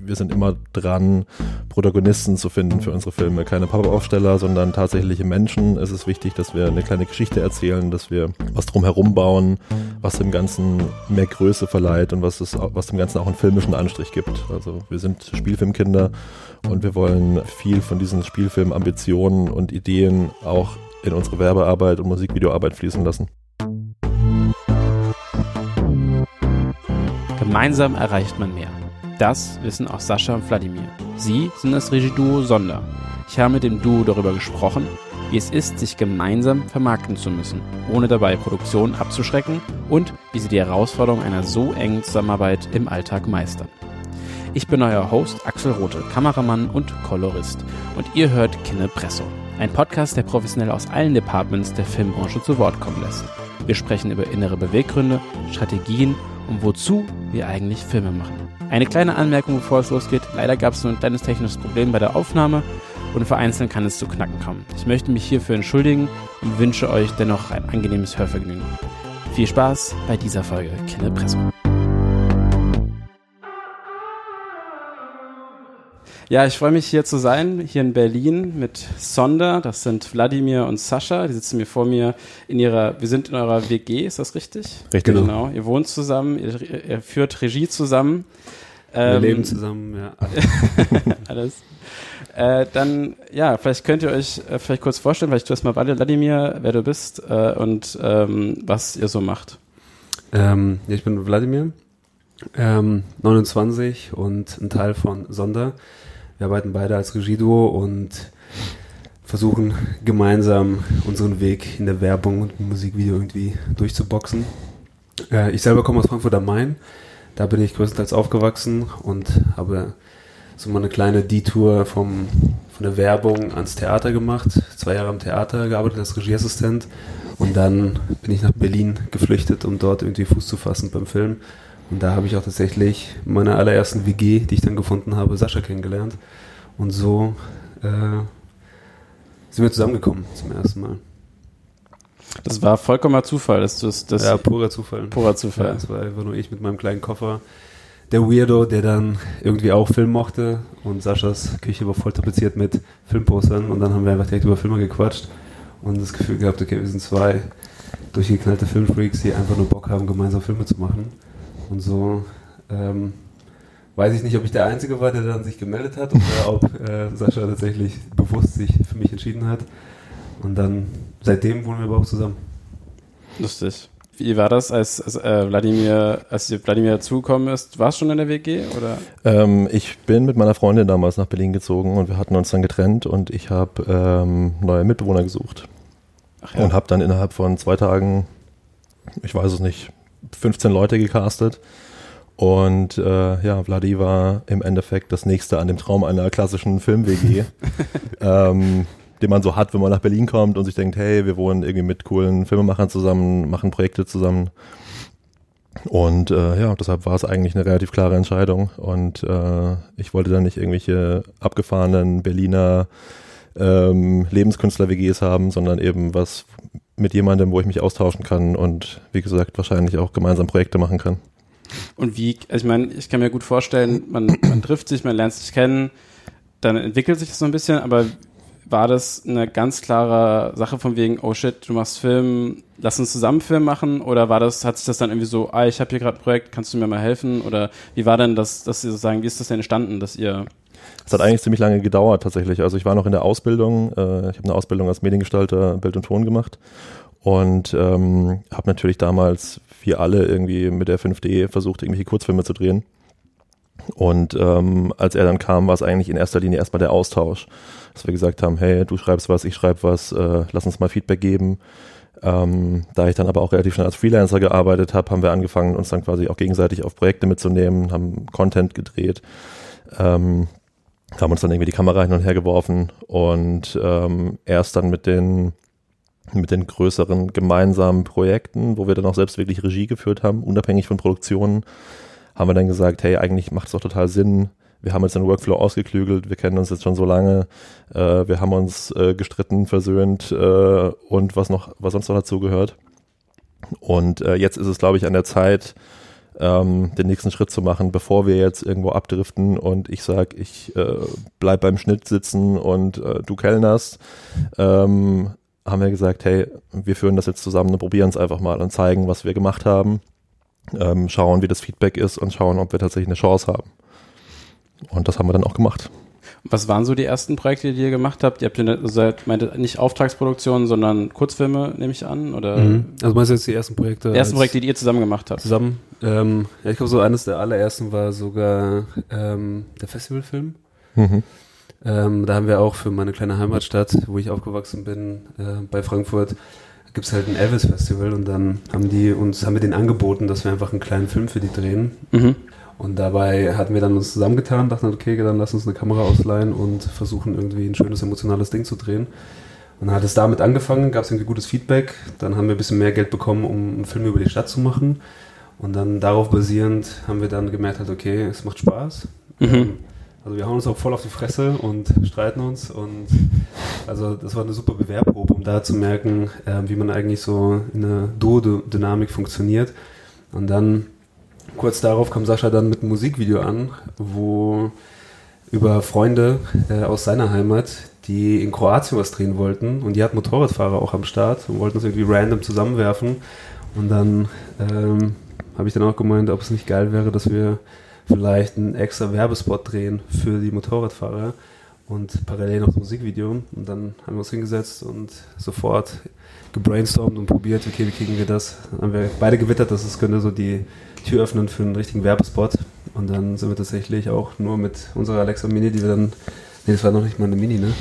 wir sind immer dran, Protagonisten zu finden für unsere Filme. Keine Pappaufsteller, sondern tatsächliche Menschen. Es ist wichtig, dass wir eine kleine Geschichte erzählen, dass wir was drumherum bauen, was dem Ganzen mehr Größe verleiht und was, es, was dem Ganzen auch einen filmischen Anstrich gibt. Also wir sind Spielfilmkinder und wir wollen viel von diesen Spielfilm-Ambitionen und Ideen auch in unsere Werbearbeit und Musikvideoarbeit fließen lassen. Gemeinsam erreicht man mehr. Das wissen auch Sascha und Wladimir. Sie sind das Regieduo Sonder. Ich habe mit dem Duo darüber gesprochen, wie es ist, sich gemeinsam vermarkten zu müssen, ohne dabei Produktionen abzuschrecken und wie sie die Herausforderung einer so engen Zusammenarbeit im Alltag meistern. Ich bin euer Host Axel Rote, Kameramann und Kolorist und ihr hört Kinepresso, ein Podcast, der professionell aus allen Departments der Filmbranche zu Wort kommen lässt. Wir sprechen über innere Beweggründe, Strategien und wozu wir eigentlich Filme machen. Eine kleine Anmerkung, bevor es losgeht. Leider gab es nur ein kleines technisches Problem bei der Aufnahme und vereinzelt kann es zu Knacken kommen. Ich möchte mich hierfür entschuldigen und wünsche euch dennoch ein angenehmes Hörvergnügen. Viel Spaß bei dieser Folge Kinepresso. Ja, ich freue mich hier zu sein, hier in Berlin mit Sonder. Das sind Wladimir und Sascha. Die sitzen mir vor mir in ihrer, wir sind in eurer WG, ist das richtig? Richtig. Genau. Ihr wohnt zusammen, ihr, ihr führt Regie zusammen. Wir Ähm, leben zusammen, ja. Alles. Äh, dann, ja, vielleicht könnt ihr euch äh, vielleicht kurz vorstellen, vielleicht du erstmal Wladimir, wer du bist äh, und ähm, was ihr so macht. Ähm, ja, ich bin Wladimir, ähm, 29 und ein Teil von Sonder. Wir arbeiten beide als Regieduo und versuchen gemeinsam unseren Weg in der Werbung und Musikvideo irgendwie durchzuboxen. Äh, ich selber komme aus Frankfurt am Main. Da bin ich größtenteils aufgewachsen und habe so mal eine kleine Detour vom, von der Werbung ans Theater gemacht. Zwei Jahre am Theater gearbeitet als Regieassistent. Und dann bin ich nach Berlin geflüchtet, um dort irgendwie Fuß zu fassen beim Film. Und da habe ich auch tatsächlich in meiner allerersten WG, die ich dann gefunden habe, Sascha kennengelernt. Und so äh, sind wir zusammengekommen zum ersten Mal. Das war vollkommener Zufall, dass du das, das ja, purer Zufall. purer Ja, Zufall. es war einfach nur ich mit meinem kleinen Koffer. Der Weirdo, der dann irgendwie auch Film mochte und Saschas Küche war voll tapeziert mit Filmpostern und dann haben wir einfach direkt über Filme gequatscht und das Gefühl gehabt, okay, wir sind zwei durchgeknallte Filmfreaks, die einfach nur Bock haben, gemeinsam Filme zu machen. Und so ähm, weiß ich nicht, ob ich der Einzige war, der dann sich gemeldet hat oder ob äh, Sascha tatsächlich bewusst sich für mich entschieden hat. Und dann, seitdem wohnen wir aber auch zusammen. Lustig. Wie war das, als, als äh, Wladimir, als Wladimir dazugekommen ist? War es schon in der WG oder? Ähm, ich bin mit meiner Freundin damals nach Berlin gezogen und wir hatten uns dann getrennt und ich habe ähm, neue Mitbewohner gesucht Ach und habe dann innerhalb von zwei Tagen, ich weiß es nicht, 15 Leute gecastet. Und äh, ja, Vladi war im Endeffekt das nächste an dem Traum einer klassischen Film-WG, ähm, den man so hat, wenn man nach Berlin kommt und sich denkt, hey, wir wohnen irgendwie mit coolen Filmemachern zusammen, machen Projekte zusammen. Und äh, ja, deshalb war es eigentlich eine relativ klare Entscheidung. Und äh, ich wollte dann nicht irgendwelche abgefahrenen Berliner ähm, Lebenskünstler-WGs haben, sondern eben was mit jemandem, wo ich mich austauschen kann und wie gesagt wahrscheinlich auch gemeinsam Projekte machen kann. Und wie, also ich meine, ich kann mir gut vorstellen, man, man trifft sich, man lernt sich kennen, dann entwickelt sich das so ein bisschen, aber war das eine ganz klare Sache von wegen, oh shit, du machst Film, lass uns zusammen Film machen? Oder war das, hat sich das dann irgendwie so, ah, ich habe hier gerade ein Projekt, kannst du mir mal helfen? Oder wie war denn das, dass Sie sozusagen, wie ist das denn entstanden, dass ihr Es hat eigentlich ziemlich lange gedauert tatsächlich. Also ich war noch in der Ausbildung, äh, ich habe eine Ausbildung als Mediengestalter Bild und Ton gemacht und ähm, habe natürlich damals wie alle irgendwie mit der 5D versucht, irgendwelche Kurzfilme zu drehen. Und ähm, als er dann kam, war es eigentlich in erster Linie erstmal der Austausch, dass wir gesagt haben, hey, du schreibst was, ich schreibe was, äh, lass uns mal Feedback geben. Ähm, da ich dann aber auch relativ schnell als Freelancer gearbeitet habe, haben wir angefangen, uns dann quasi auch gegenseitig auf Projekte mitzunehmen, haben Content gedreht, ähm, haben uns dann irgendwie die Kamera hin und her geworfen und ähm, erst dann mit den mit den größeren gemeinsamen Projekten, wo wir dann auch selbst wirklich Regie geführt haben, unabhängig von Produktionen, haben wir dann gesagt, hey, eigentlich macht es doch total Sinn. Wir haben jetzt den Workflow ausgeklügelt, wir kennen uns jetzt schon so lange, äh, wir haben uns äh, gestritten, versöhnt äh, und was noch, was sonst noch dazu gehört. Und äh, jetzt ist es, glaube ich, an der Zeit, ähm, den nächsten Schritt zu machen, bevor wir jetzt irgendwo abdriften und ich sage, ich äh, bleib beim Schnitt sitzen und äh, du kellnerst, ähm, haben wir gesagt, hey, wir führen das jetzt zusammen und probieren es einfach mal und zeigen, was wir gemacht haben, ähm, schauen, wie das Feedback ist und schauen, ob wir tatsächlich eine Chance haben. Und das haben wir dann auch gemacht. Was waren so die ersten Projekte, die ihr gemacht habt? Ihr habt ja seit, meinte, nicht Auftragsproduktionen, sondern Kurzfilme, nehme ich an? Oder Mhm. Also meinst du jetzt die ersten Projekte? ersten als- Projekte, die ihr zusammen gemacht habt? zusammen? Ähm, ja, ich glaube, so eines der allerersten war sogar ähm, der Festivalfilm. Mhm. Ähm, da haben wir auch für meine kleine Heimatstadt, wo ich aufgewachsen bin, äh, bei Frankfurt, gibt es halt ein Elvis-Festival und dann haben die uns, haben wir denen angeboten, dass wir einfach einen kleinen Film für die drehen. Mhm. Und dabei hatten wir dann uns zusammengetan, dachten, okay, dann lass uns eine Kamera ausleihen und versuchen irgendwie ein schönes emotionales Ding zu drehen. Und dann hat es damit angefangen, gab es irgendwie gutes Feedback. Dann haben wir ein bisschen mehr Geld bekommen, um einen Film über die Stadt zu machen. Und dann darauf basierend haben wir dann gemerkt, halt, okay, es macht Spaß. Mhm. Ähm, Also wir hauen uns auch voll auf die Fresse und streiten uns. Und also das war eine super Bewehrprobe, um da zu merken, ähm, wie man eigentlich so in einer Duo-Dynamik funktioniert. Und dann kurz darauf kam Sascha dann mit einem Musikvideo an, wo über Freunde äh, aus seiner Heimat, die in Kroatien was drehen wollten und die hatten Motorradfahrer auch am Start und wollten das irgendwie random zusammenwerfen. Und dann ähm, habe ich dann auch gemeint, ob es nicht geil wäre, dass wir vielleicht einen extra Werbespot drehen für die Motorradfahrer und parallel noch das Musikvideo. Und dann haben wir uns hingesetzt und sofort gebrainstormt und probiert, okay, wie kriegen wir das? Dann haben wir beide gewittert, dass es könnte so die Tür öffnen für einen richtigen Werbespot. Und dann sind wir tatsächlich auch nur mit unserer Alexa Mini, die wir dann, nee, das war noch nicht mal eine Mini, ne?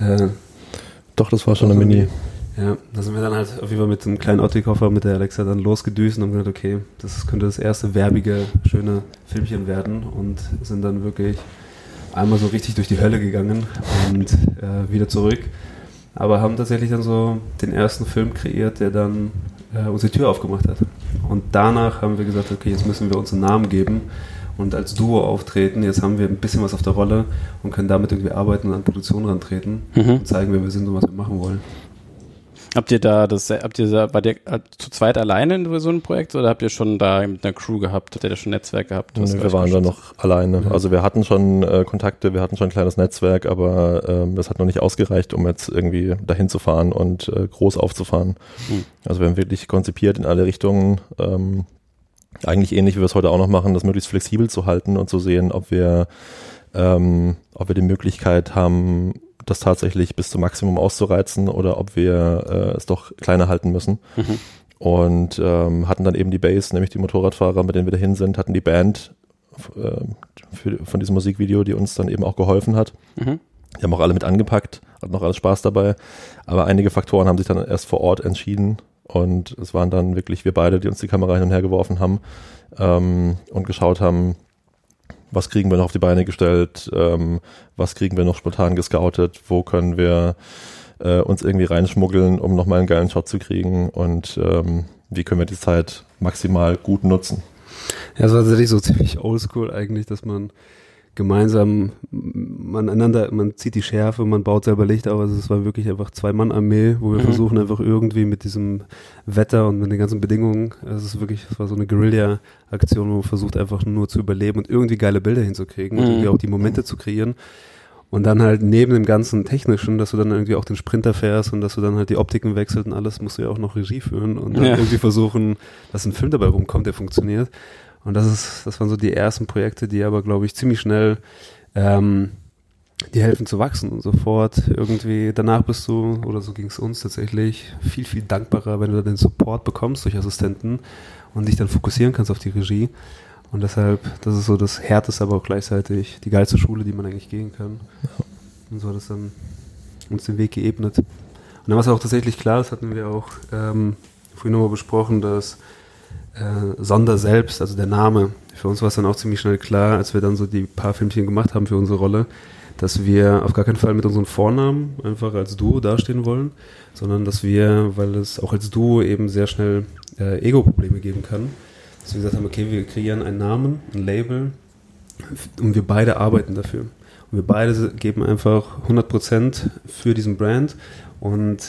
Äh, Doch, das war schon eine Mini. Ja, da sind wir dann halt auf jeden Fall mit einem kleinen Otto-Koffer mit der Alexa dann losgedüst und haben gedacht, okay, das könnte das erste werbige, schöne Filmchen werden und sind dann wirklich einmal so richtig durch die Hölle gegangen und äh, wieder zurück. Aber haben tatsächlich dann so den ersten Film kreiert, der dann äh, uns die Tür aufgemacht hat. Und danach haben wir gesagt, okay, jetzt müssen wir uns einen Namen geben und als Duo auftreten. Jetzt haben wir ein bisschen was auf der Rolle und können damit irgendwie arbeiten und an Produktion rantreten Mhm. und zeigen, wer wir sind und was wir machen wollen. Habt ihr da das, habt ihr da, war der äh, zu zweit alleine in so einem Projekt oder habt ihr schon da mit einer Crew gehabt? Habt ihr da schon ein Netzwerk gehabt? Nee, wir waren da noch alleine. Mhm. Also wir hatten schon äh, Kontakte, wir hatten schon ein kleines Netzwerk, aber ähm, das hat noch nicht ausgereicht, um jetzt irgendwie dahin zu fahren und äh, groß aufzufahren. Mhm. Also wir haben wirklich konzipiert in alle Richtungen, ähm, eigentlich ähnlich wie wir es heute auch noch machen, das möglichst flexibel zu halten und zu sehen, ob wir, ähm, ob wir die Möglichkeit haben, das tatsächlich bis zum Maximum auszureizen oder ob wir äh, es doch kleiner halten müssen. Mhm. Und ähm, hatten dann eben die Base, nämlich die Motorradfahrer, mit denen wir dahin sind, hatten die Band äh, für, von diesem Musikvideo, die uns dann eben auch geholfen hat. Mhm. Die haben auch alle mit angepackt, hatten auch alles Spaß dabei. Aber einige Faktoren haben sich dann erst vor Ort entschieden. Und es waren dann wirklich wir beide, die uns die Kamera hin und her geworfen haben ähm, und geschaut haben, was kriegen wir noch auf die Beine gestellt, ähm, was kriegen wir noch spontan gescoutet, wo können wir äh, uns irgendwie reinschmuggeln, um nochmal einen geilen Shot zu kriegen? Und ähm, wie können wir die Zeit maximal gut nutzen. Ja, es war tatsächlich so ziemlich oldschool eigentlich, dass man gemeinsam, man einander, man zieht die Schärfe, man baut selber Licht auf. Also es war wirklich einfach Zwei-Mann-Armee, wo wir Mhm. versuchen einfach irgendwie mit diesem Wetter und mit den ganzen Bedingungen, also es ist wirklich, es war so eine Guerilla-Aktion, wo man versucht einfach nur zu überleben und irgendwie geile Bilder hinzukriegen und Mhm. irgendwie auch die Momente zu kreieren. Und dann halt neben dem ganzen Technischen, dass du dann irgendwie auch den Sprinter fährst und dass du dann halt die Optiken wechselt und alles, musst du ja auch noch Regie führen und dann Ja. irgendwie versuchen, dass ein Film dabei rumkommt, der funktioniert. Und das ist, das waren so die ersten Projekte, die aber, glaube ich, ziemlich schnell ähm, die helfen zu wachsen und sofort irgendwie danach bist du, oder so ging es uns tatsächlich, viel, viel dankbarer, wenn du da den Support bekommst durch Assistenten und dich dann fokussieren kannst auf die Regie. Und deshalb, das ist so das Härteste, aber auch gleichzeitig die geilste Schule, die man eigentlich gehen kann. Und so hat es dann uns den Weg geebnet. Und dann war es auch tatsächlich klar, das hatten wir auch ähm, vorhin nochmal besprochen, dass äh, Sonder selbst, also der Name, für uns war es dann auch ziemlich schnell klar, als wir dann so die paar Filmchen gemacht haben für unsere Rolle, dass wir auf gar keinen Fall mit unseren Vornamen einfach als Duo dastehen wollen, sondern dass wir, weil es auch als Duo eben sehr schnell äh, Ego-Probleme geben kann, dass wir gesagt haben, okay, wir kreieren einen Namen, ein Label und wir beide arbeiten dafür. Und wir beide geben einfach 100% für diesen Brand und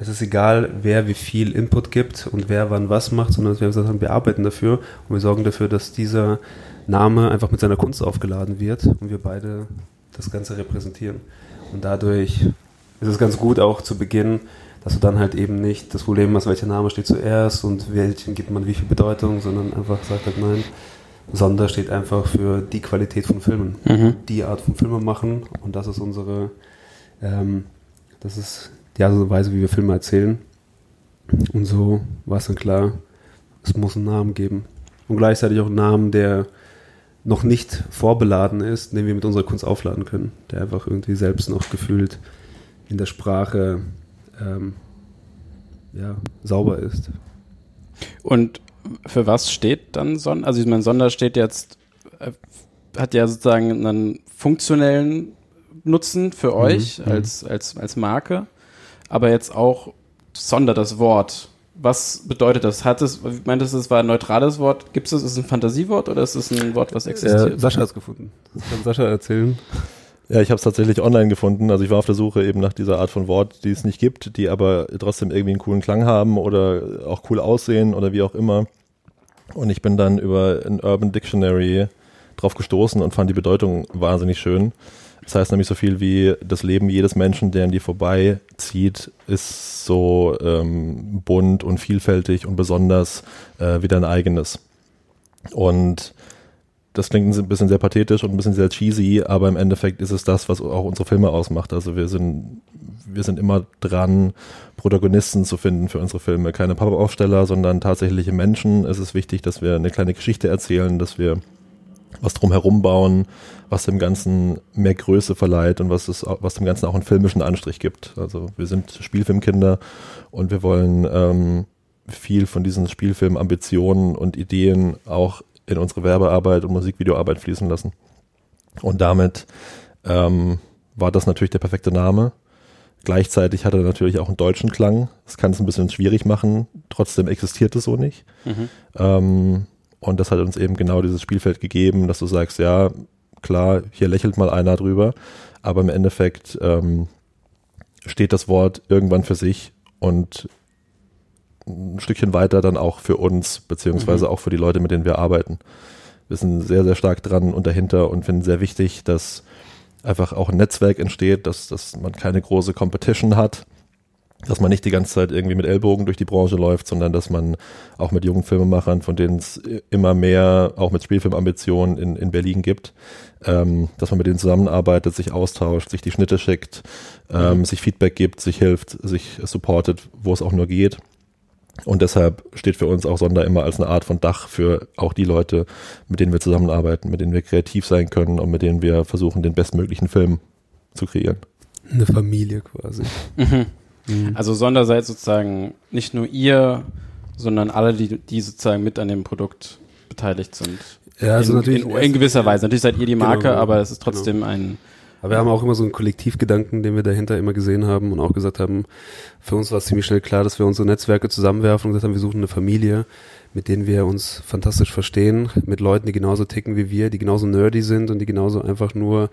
es ist egal, wer wie viel Input gibt und wer wann was macht, sondern wir gesagt haben, wir arbeiten dafür und wir sorgen dafür, dass dieser Name einfach mit seiner Kunst aufgeladen wird und wir beide das Ganze repräsentieren. Und dadurch ist es ganz gut auch zu Beginn, dass du dann halt eben nicht das Problem hast, welcher Name steht zuerst und welchen gibt man wie viel Bedeutung, sondern einfach sagt halt nein, Sonder steht einfach für die Qualität von Filmen, mhm. die Art von Filme machen und das ist unsere, ähm, das ist die Art und Weise, wie wir Filme erzählen. Und so war es dann klar, es muss einen Namen geben. Und gleichzeitig auch einen Namen, der noch nicht vorbeladen ist, den wir mit unserer Kunst aufladen können, der einfach irgendwie selbst noch gefühlt in der Sprache ähm, ja, sauber ist. Und für was steht dann Sonder? Also ich meine, Sonder steht jetzt, äh, hat ja sozusagen einen funktionellen Nutzen für mhm, euch mhm. als, als, als Marke, aber jetzt auch Sonder, das Wort. Was bedeutet das? Hat es, ich meinte, es war ein neutrales Wort. Gibt es das? Ist es ein Fantasiewort oder ist es ein Wort, was existiert? Äh, Sascha hat es gefunden. Das kann Sascha erzählen. Ja, ich habe es tatsächlich online gefunden. Also ich war auf der Suche eben nach dieser Art von Wort, die es nicht gibt, die aber trotzdem irgendwie einen coolen Klang haben oder auch cool aussehen oder wie auch immer. Und ich bin dann über ein Urban Dictionary drauf gestoßen und fand die Bedeutung wahnsinnig schön. Das heißt nämlich so viel wie das Leben jedes Menschen, der an dir vorbeizieht, ist so ähm, bunt und vielfältig und besonders äh, wie dein eigenes. Und das klingt ein bisschen sehr pathetisch und ein bisschen sehr cheesy, aber im Endeffekt ist es das, was auch unsere Filme ausmacht. Also wir sind, wir sind immer dran, Protagonisten zu finden für unsere Filme. Keine Pop-Aufsteller, sondern tatsächliche Menschen. Es ist wichtig, dass wir eine kleine Geschichte erzählen, dass wir was drumherum bauen, was dem Ganzen mehr Größe verleiht und was, es, was dem Ganzen auch einen filmischen Anstrich gibt. Also wir sind Spielfilmkinder und wir wollen ähm, viel von diesen Spielfilm-Ambitionen und Ideen auch in unsere Werbearbeit und Musikvideoarbeit fließen lassen. Und damit ähm, war das natürlich der perfekte Name. Gleichzeitig hat er natürlich auch einen deutschen Klang. Das kann es ein bisschen schwierig machen. Trotzdem existiert es so nicht. Mhm. Ähm, und das hat uns eben genau dieses Spielfeld gegeben, dass du sagst, ja, klar, hier lächelt mal einer drüber, aber im Endeffekt ähm, steht das Wort irgendwann für sich und ein Stückchen weiter dann auch für uns, beziehungsweise mhm. auch für die Leute, mit denen wir arbeiten. Wir sind sehr, sehr stark dran und dahinter und finden sehr wichtig, dass einfach auch ein Netzwerk entsteht, dass, dass man keine große Competition hat, dass man nicht die ganze Zeit irgendwie mit Ellbogen durch die Branche läuft, sondern dass man auch mit jungen Filmemachern, von denen es immer mehr auch mit Spielfilmambitionen in, in Berlin gibt, ähm, dass man mit denen zusammenarbeitet, sich austauscht, sich die Schnitte schickt, ähm, mhm. sich Feedback gibt, sich hilft, sich supportet, wo es auch nur geht. Und deshalb steht für uns auch Sonder immer als eine Art von Dach für auch die Leute, mit denen wir zusammenarbeiten, mit denen wir kreativ sein können und mit denen wir versuchen, den bestmöglichen Film zu kreieren. Eine Familie quasi. Mhm. Mhm. Also Sonder seid sozusagen nicht nur ihr, sondern alle, die, die sozusagen mit an dem Produkt beteiligt sind. Ja, also in, natürlich. In, in gewisser Weise. Natürlich seid ihr die Marke, genau, aber es ist trotzdem genau. ein aber wir haben auch immer so einen Kollektivgedanken, den wir dahinter immer gesehen haben und auch gesagt haben, für uns war es ziemlich schnell klar, dass wir unsere Netzwerke zusammenwerfen und gesagt haben, wir suchen eine Familie, mit denen wir uns fantastisch verstehen, mit Leuten, die genauso ticken wie wir, die genauso nerdy sind und die genauso einfach nur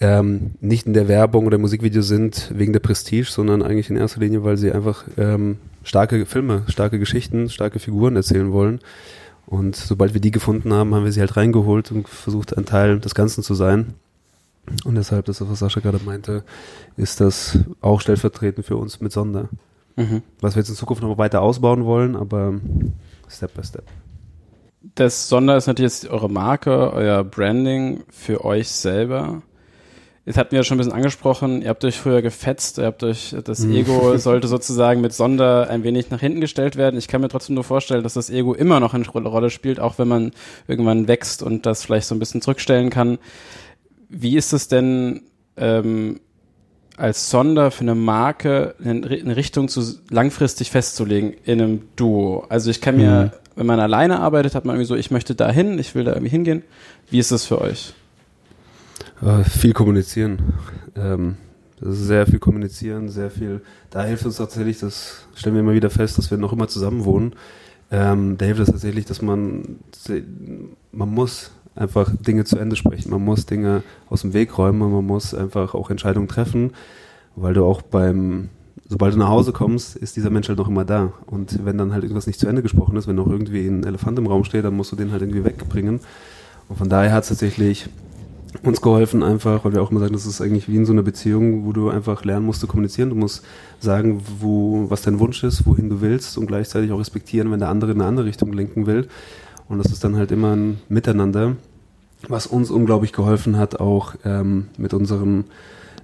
ähm, nicht in der Werbung oder Musikvideo sind wegen der Prestige, sondern eigentlich in erster Linie, weil sie einfach ähm, starke Filme, starke Geschichten, starke Figuren erzählen wollen. Und sobald wir die gefunden haben, haben wir sie halt reingeholt und versucht, ein Teil des Ganzen zu sein. Und deshalb, das, was Sascha gerade meinte, ist das auch stellvertretend für uns mit Sonder. Mhm. Was wir jetzt in Zukunft noch weiter ausbauen wollen, aber Step by Step. Das Sonder ist natürlich jetzt eure Marke, euer Branding für euch selber. Jetzt hatten wir ja schon ein bisschen angesprochen, ihr habt euch früher gefetzt, ihr habt euch, das mhm. Ego sollte sozusagen mit Sonder ein wenig nach hinten gestellt werden. Ich kann mir trotzdem nur vorstellen, dass das Ego immer noch eine Rolle spielt, auch wenn man irgendwann wächst und das vielleicht so ein bisschen zurückstellen kann. Wie ist es denn ähm, als Sonder für eine Marke eine Richtung zu langfristig festzulegen in einem Duo? Also ich kann mir, mhm. wenn man alleine arbeitet, hat man irgendwie so, ich möchte da hin, ich will da irgendwie hingehen. Wie ist das für euch? Äh, viel kommunizieren. Ähm, das ist sehr viel kommunizieren, sehr viel. Da hilft uns tatsächlich, das stellen wir immer wieder fest, dass wir noch immer zusammen wohnen. Ähm, da hilft es tatsächlich, dass man, man muss einfach Dinge zu Ende sprechen. Man muss Dinge aus dem Weg räumen und man muss einfach auch Entscheidungen treffen, weil du auch beim sobald du nach Hause kommst, ist dieser Mensch halt noch immer da. Und wenn dann halt irgendwas nicht zu Ende gesprochen ist, wenn noch irgendwie ein Elefant im Raum steht, dann musst du den halt irgendwie wegbringen. Und von daher hat es tatsächlich uns geholfen, einfach, weil wir auch immer sagen, das ist eigentlich wie in so einer Beziehung, wo du einfach lernen musst zu kommunizieren. Du musst sagen, wo, was dein Wunsch ist, wohin du willst und gleichzeitig auch respektieren, wenn der andere in eine andere Richtung lenken will. Und das ist dann halt immer ein Miteinander, was uns unglaublich geholfen hat, auch ähm, mit unseren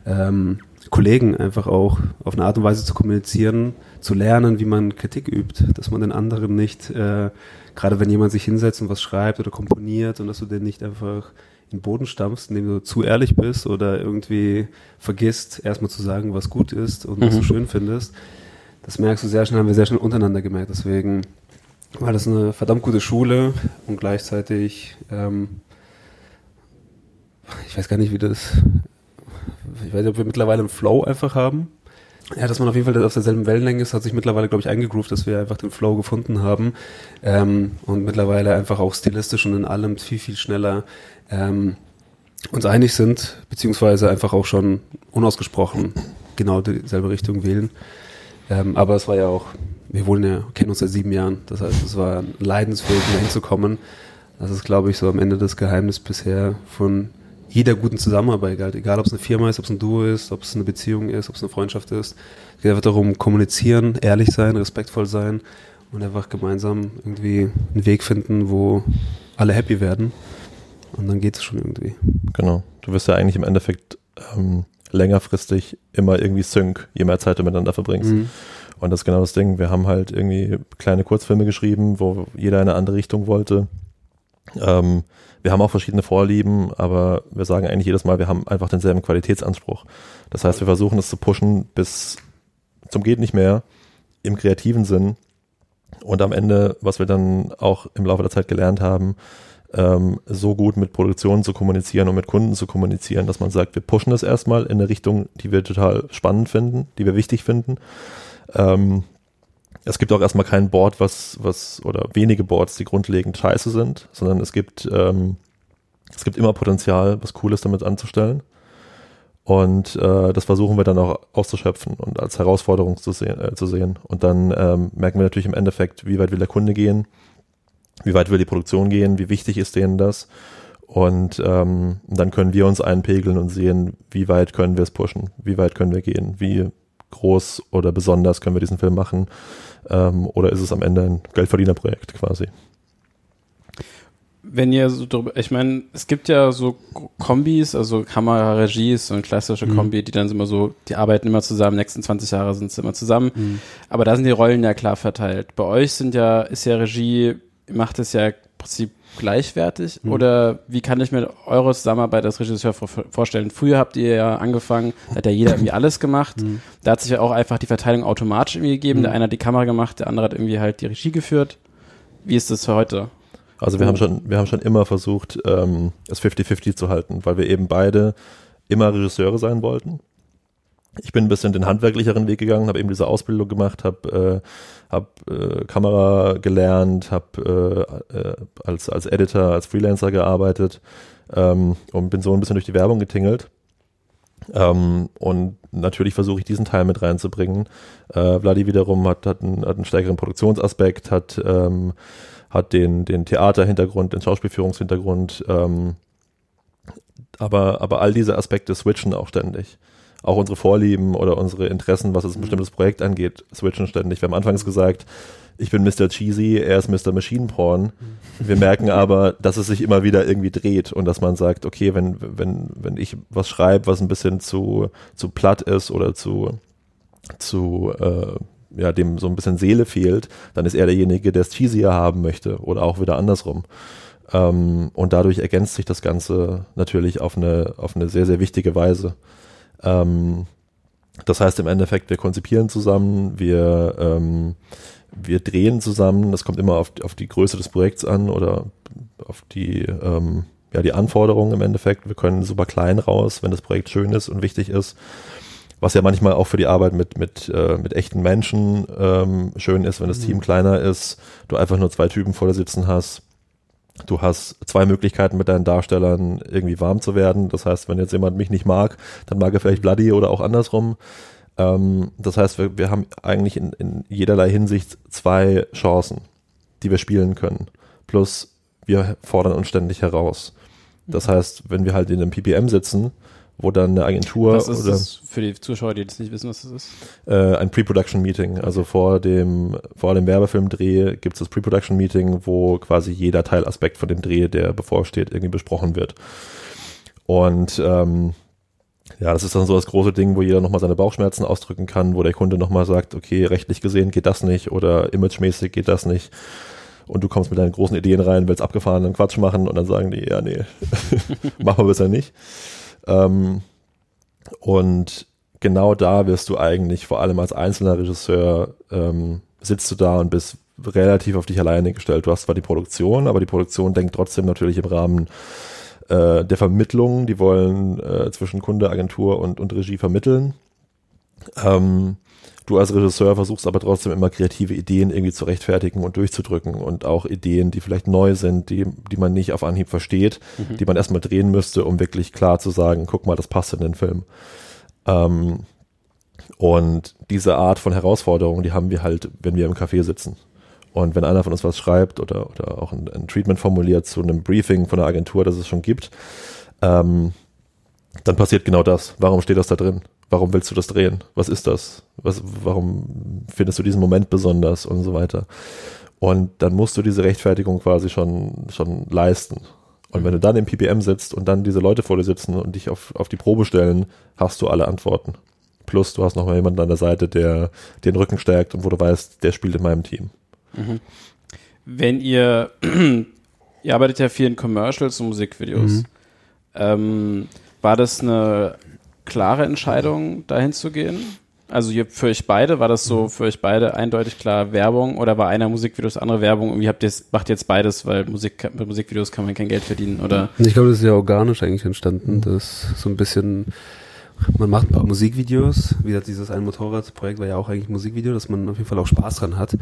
ähm, Kollegen einfach auch auf eine Art und Weise zu kommunizieren, zu lernen, wie man Kritik übt, dass man den anderen nicht, äh, gerade wenn jemand sich hinsetzt und was schreibt oder komponiert und dass du den nicht einfach in den Boden stampfst, indem du zu ehrlich bist oder irgendwie vergisst, erstmal zu sagen, was gut ist und mhm. was du mhm. schön findest. Das merkst du sehr schnell, haben wir sehr schnell untereinander gemerkt. Deswegen war das eine verdammt gute Schule und gleichzeitig, ähm, ich weiß gar nicht, wie das, ich weiß nicht, ob wir mittlerweile einen Flow einfach haben. Ja, dass man auf jeden Fall auf derselben Wellenlänge ist, hat sich mittlerweile, glaube ich, eingegroovt, dass wir einfach den Flow gefunden haben ähm, und mittlerweile einfach auch stilistisch und in allem viel, viel schneller ähm, uns einig sind, beziehungsweise einfach auch schon unausgesprochen genau dieselbe Richtung wählen. Ähm, aber es war ja auch, wir wohnen ja, kennen uns seit sieben Jahren. Das heißt, es war ein Leidensweg, da hinzukommen. Das ist, glaube ich, so am Ende das Geheimnis bisher von jeder guten Zusammenarbeit, egal, egal ob es eine Firma ist, ob es ein Duo ist, ob es eine Beziehung ist, ob es eine Freundschaft ist. Es geht einfach darum, kommunizieren, ehrlich sein, respektvoll sein und einfach gemeinsam irgendwie einen Weg finden, wo alle happy werden. Und dann geht es schon irgendwie. Genau. Du wirst ja eigentlich im Endeffekt ähm, längerfristig immer irgendwie Sync, je mehr Zeit du miteinander verbringst. Mhm. Und das ist genau das Ding. Wir haben halt irgendwie kleine Kurzfilme geschrieben, wo jeder in eine andere Richtung wollte. Ähm, wir haben auch verschiedene Vorlieben, aber wir sagen eigentlich jedes Mal, wir haben einfach denselben Qualitätsanspruch. Das heißt, wir versuchen es zu pushen bis zum geht nicht mehr im kreativen Sinn. Und am Ende, was wir dann auch im Laufe der Zeit gelernt haben, ähm, so gut mit Produktionen zu kommunizieren und mit Kunden zu kommunizieren, dass man sagt, wir pushen das erstmal in eine Richtung, die wir total spannend finden, die wir wichtig finden. Ähm, es gibt auch erstmal kein Board, was, was, oder wenige Boards, die grundlegend scheiße sind, sondern es gibt, ähm, es gibt immer Potenzial, was Cooles damit anzustellen. Und äh, das versuchen wir dann auch auszuschöpfen und als Herausforderung zu sehen. Äh, zu sehen. Und dann ähm, merken wir natürlich im Endeffekt, wie weit will der Kunde gehen, wie weit will die Produktion gehen, wie wichtig ist denen das. Und ähm, dann können wir uns einpegeln und sehen, wie weit können wir es pushen, wie weit können wir gehen, wie groß oder besonders können wir diesen Film machen ähm, oder ist es am Ende ein Geldverdienerprojekt quasi. Wenn ihr so drüber, ich meine, es gibt ja so Kombis, also Kamera, Regie ist so eine klassische mhm. Kombi, die dann immer so, die arbeiten immer zusammen, nächsten 20 Jahre sind sie immer zusammen, mhm. aber da sind die Rollen ja klar verteilt. Bei euch sind ja, ist ja Regie macht es ja im Prinzip gleichwertig? Mhm. Oder wie kann ich mir eure Zusammenarbeit als Regisseur vorstellen? Früher habt ihr ja angefangen, da hat ja jeder irgendwie alles gemacht. Mhm. Da hat sich ja auch einfach die Verteilung automatisch irgendwie gegeben. Mhm. Der eine hat die Kamera gemacht, der andere hat irgendwie halt die Regie geführt. Wie ist das für heute? Also wir haben schon, wir haben schon immer versucht, ähm, es 50-50 zu halten, weil wir eben beide immer Regisseure sein wollten. Ich bin ein bisschen den handwerklicheren Weg gegangen, habe eben diese Ausbildung gemacht, habe äh, hab, äh, Kamera gelernt, habe äh, äh, als, als Editor, als Freelancer gearbeitet ähm, und bin so ein bisschen durch die Werbung getingelt. Ähm, und natürlich versuche ich diesen Teil mit reinzubringen. Äh, Vladi wiederum hat, hat, einen, hat einen stärkeren Produktionsaspekt, hat, ähm, hat den, den Theaterhintergrund, den Schauspielführungshintergrund. Ähm, aber, aber all diese Aspekte switchen auch ständig auch unsere Vorlieben oder unsere Interessen, was ein mhm. bestimmtes Projekt angeht, switchen ständig. Wir haben anfangs gesagt, ich bin Mr. Cheesy, er ist Mr. Machine Porn. Mhm. Wir merken aber, dass es sich immer wieder irgendwie dreht und dass man sagt, okay, wenn, wenn, wenn ich was schreibe, was ein bisschen zu, zu platt ist oder zu, zu, äh, ja, dem so ein bisschen Seele fehlt, dann ist er derjenige, der es cheesier haben möchte oder auch wieder andersrum. Ähm, und dadurch ergänzt sich das Ganze natürlich auf eine, auf eine sehr, sehr wichtige Weise. Ähm, das heißt im Endeffekt, wir konzipieren zusammen, wir, ähm, wir drehen zusammen. Das kommt immer auf, auf die Größe des Projekts an oder auf die, ähm, ja, die Anforderungen im Endeffekt. Wir können super klein raus, wenn das Projekt schön ist und wichtig ist. Was ja manchmal auch für die Arbeit mit, mit, äh, mit echten Menschen ähm, schön ist, wenn das mhm. Team kleiner ist, du einfach nur zwei Typen vor dir sitzen hast Du hast zwei Möglichkeiten mit deinen Darstellern irgendwie warm zu werden. Das heißt, wenn jetzt jemand mich nicht mag, dann mag er vielleicht Bloody oder auch andersrum. Ähm, das heißt, wir, wir haben eigentlich in, in jederlei Hinsicht zwei Chancen, die wir spielen können. Plus wir fordern uns ständig heraus. Das Mhm. heißt, wenn wir halt in einem PPM sitzen, wo dann eine Agentur Was ist oder das für die Zuschauer, die das nicht wissen, was das ist? äh, ein Pre-Production-Meeting. Also vor dem, vor dem Werbefilmdreh gibt es das Pre-Production-Meeting, wo quasi jeder Teilaspekt von dem Dreh, der bevorsteht, irgendwie besprochen wird. Und ähm, ja, das ist dann so das große Ding, wo jeder nochmal seine Bauchschmerzen ausdrücken kann, wo der Kunde nochmal sagt, okay, rechtlich gesehen geht das nicht oder imagemäßig geht das nicht. Und du kommst mit deinen großen Ideen rein, willst abgefahrenen Quatsch machen und dann sagen die, ja, nee, machen wir besser nicht. Ähm, und genau da wirst du eigentlich vor allem als einzelner Regisseur ähm, sitzt du da und bist relativ auf dich alleine gestellt. Du hast zwar die Produktion, aber die Produktion denkt trotzdem natürlich im Rahmen äh, der Vermittlung. Die wollen äh, zwischen Kunde, Agentur und, und Regie vermitteln. Ähm, du als Regisseur versuchst aber trotzdem immer kreative Ideen irgendwie zu rechtfertigen und durchzudrücken und auch Ideen, die vielleicht neu sind, die, die man nicht auf Anhieb versteht, Mhm. die man erstmal drehen müsste, um wirklich klar zu sagen, guck mal, das passt in den Film. Ähm, und diese Art von Herausforderung, die haben wir halt, wenn wir im Café sitzen. Und wenn einer von uns was schreibt oder, oder auch ein, ein Treatment formuliert zu einem Briefing von einer Agentur, das es schon gibt, ähm, dann passiert genau das. Warum steht das da drin? Warum willst du das drehen? Was ist das? Was, warum findest du diesen Moment besonders und so weiter? Und dann musst du diese Rechtfertigung quasi schon, schon leisten. Und wenn du dann im PPM sitzt und dann diese Leute vor dir sitzen und dich auf, auf die Probe stellen, hast du alle Antworten. Plus du hast noch mal jemanden an der Seite, der dir den Rücken stärkt und wo du weißt, der spielt in meinem Team. Mhm. Wenn ihr, ihr arbeitet ja viel in Commercials und Musikvideos. Mhm. Ähm, war das eine klare Entscheidung, dahin zu gehen? Also für euch beide, war das so für euch beide eindeutig klar Werbung oder war einer Musikvideos, andere Werbung? Irgendwie habt ihr jetzt, macht ihr jetzt beides, weil Musik, mit Musikvideos kann man kein Geld verdienen oder? Ich glaube, das ist ja organisch eigentlich entstanden. Das so ein bisschen, man macht ein paar Musikvideos. Wie gesagt, dieses ein Motorradprojekt war ja auch eigentlich ein Musikvideo, dass man auf jeden Fall auch Spaß dran hat.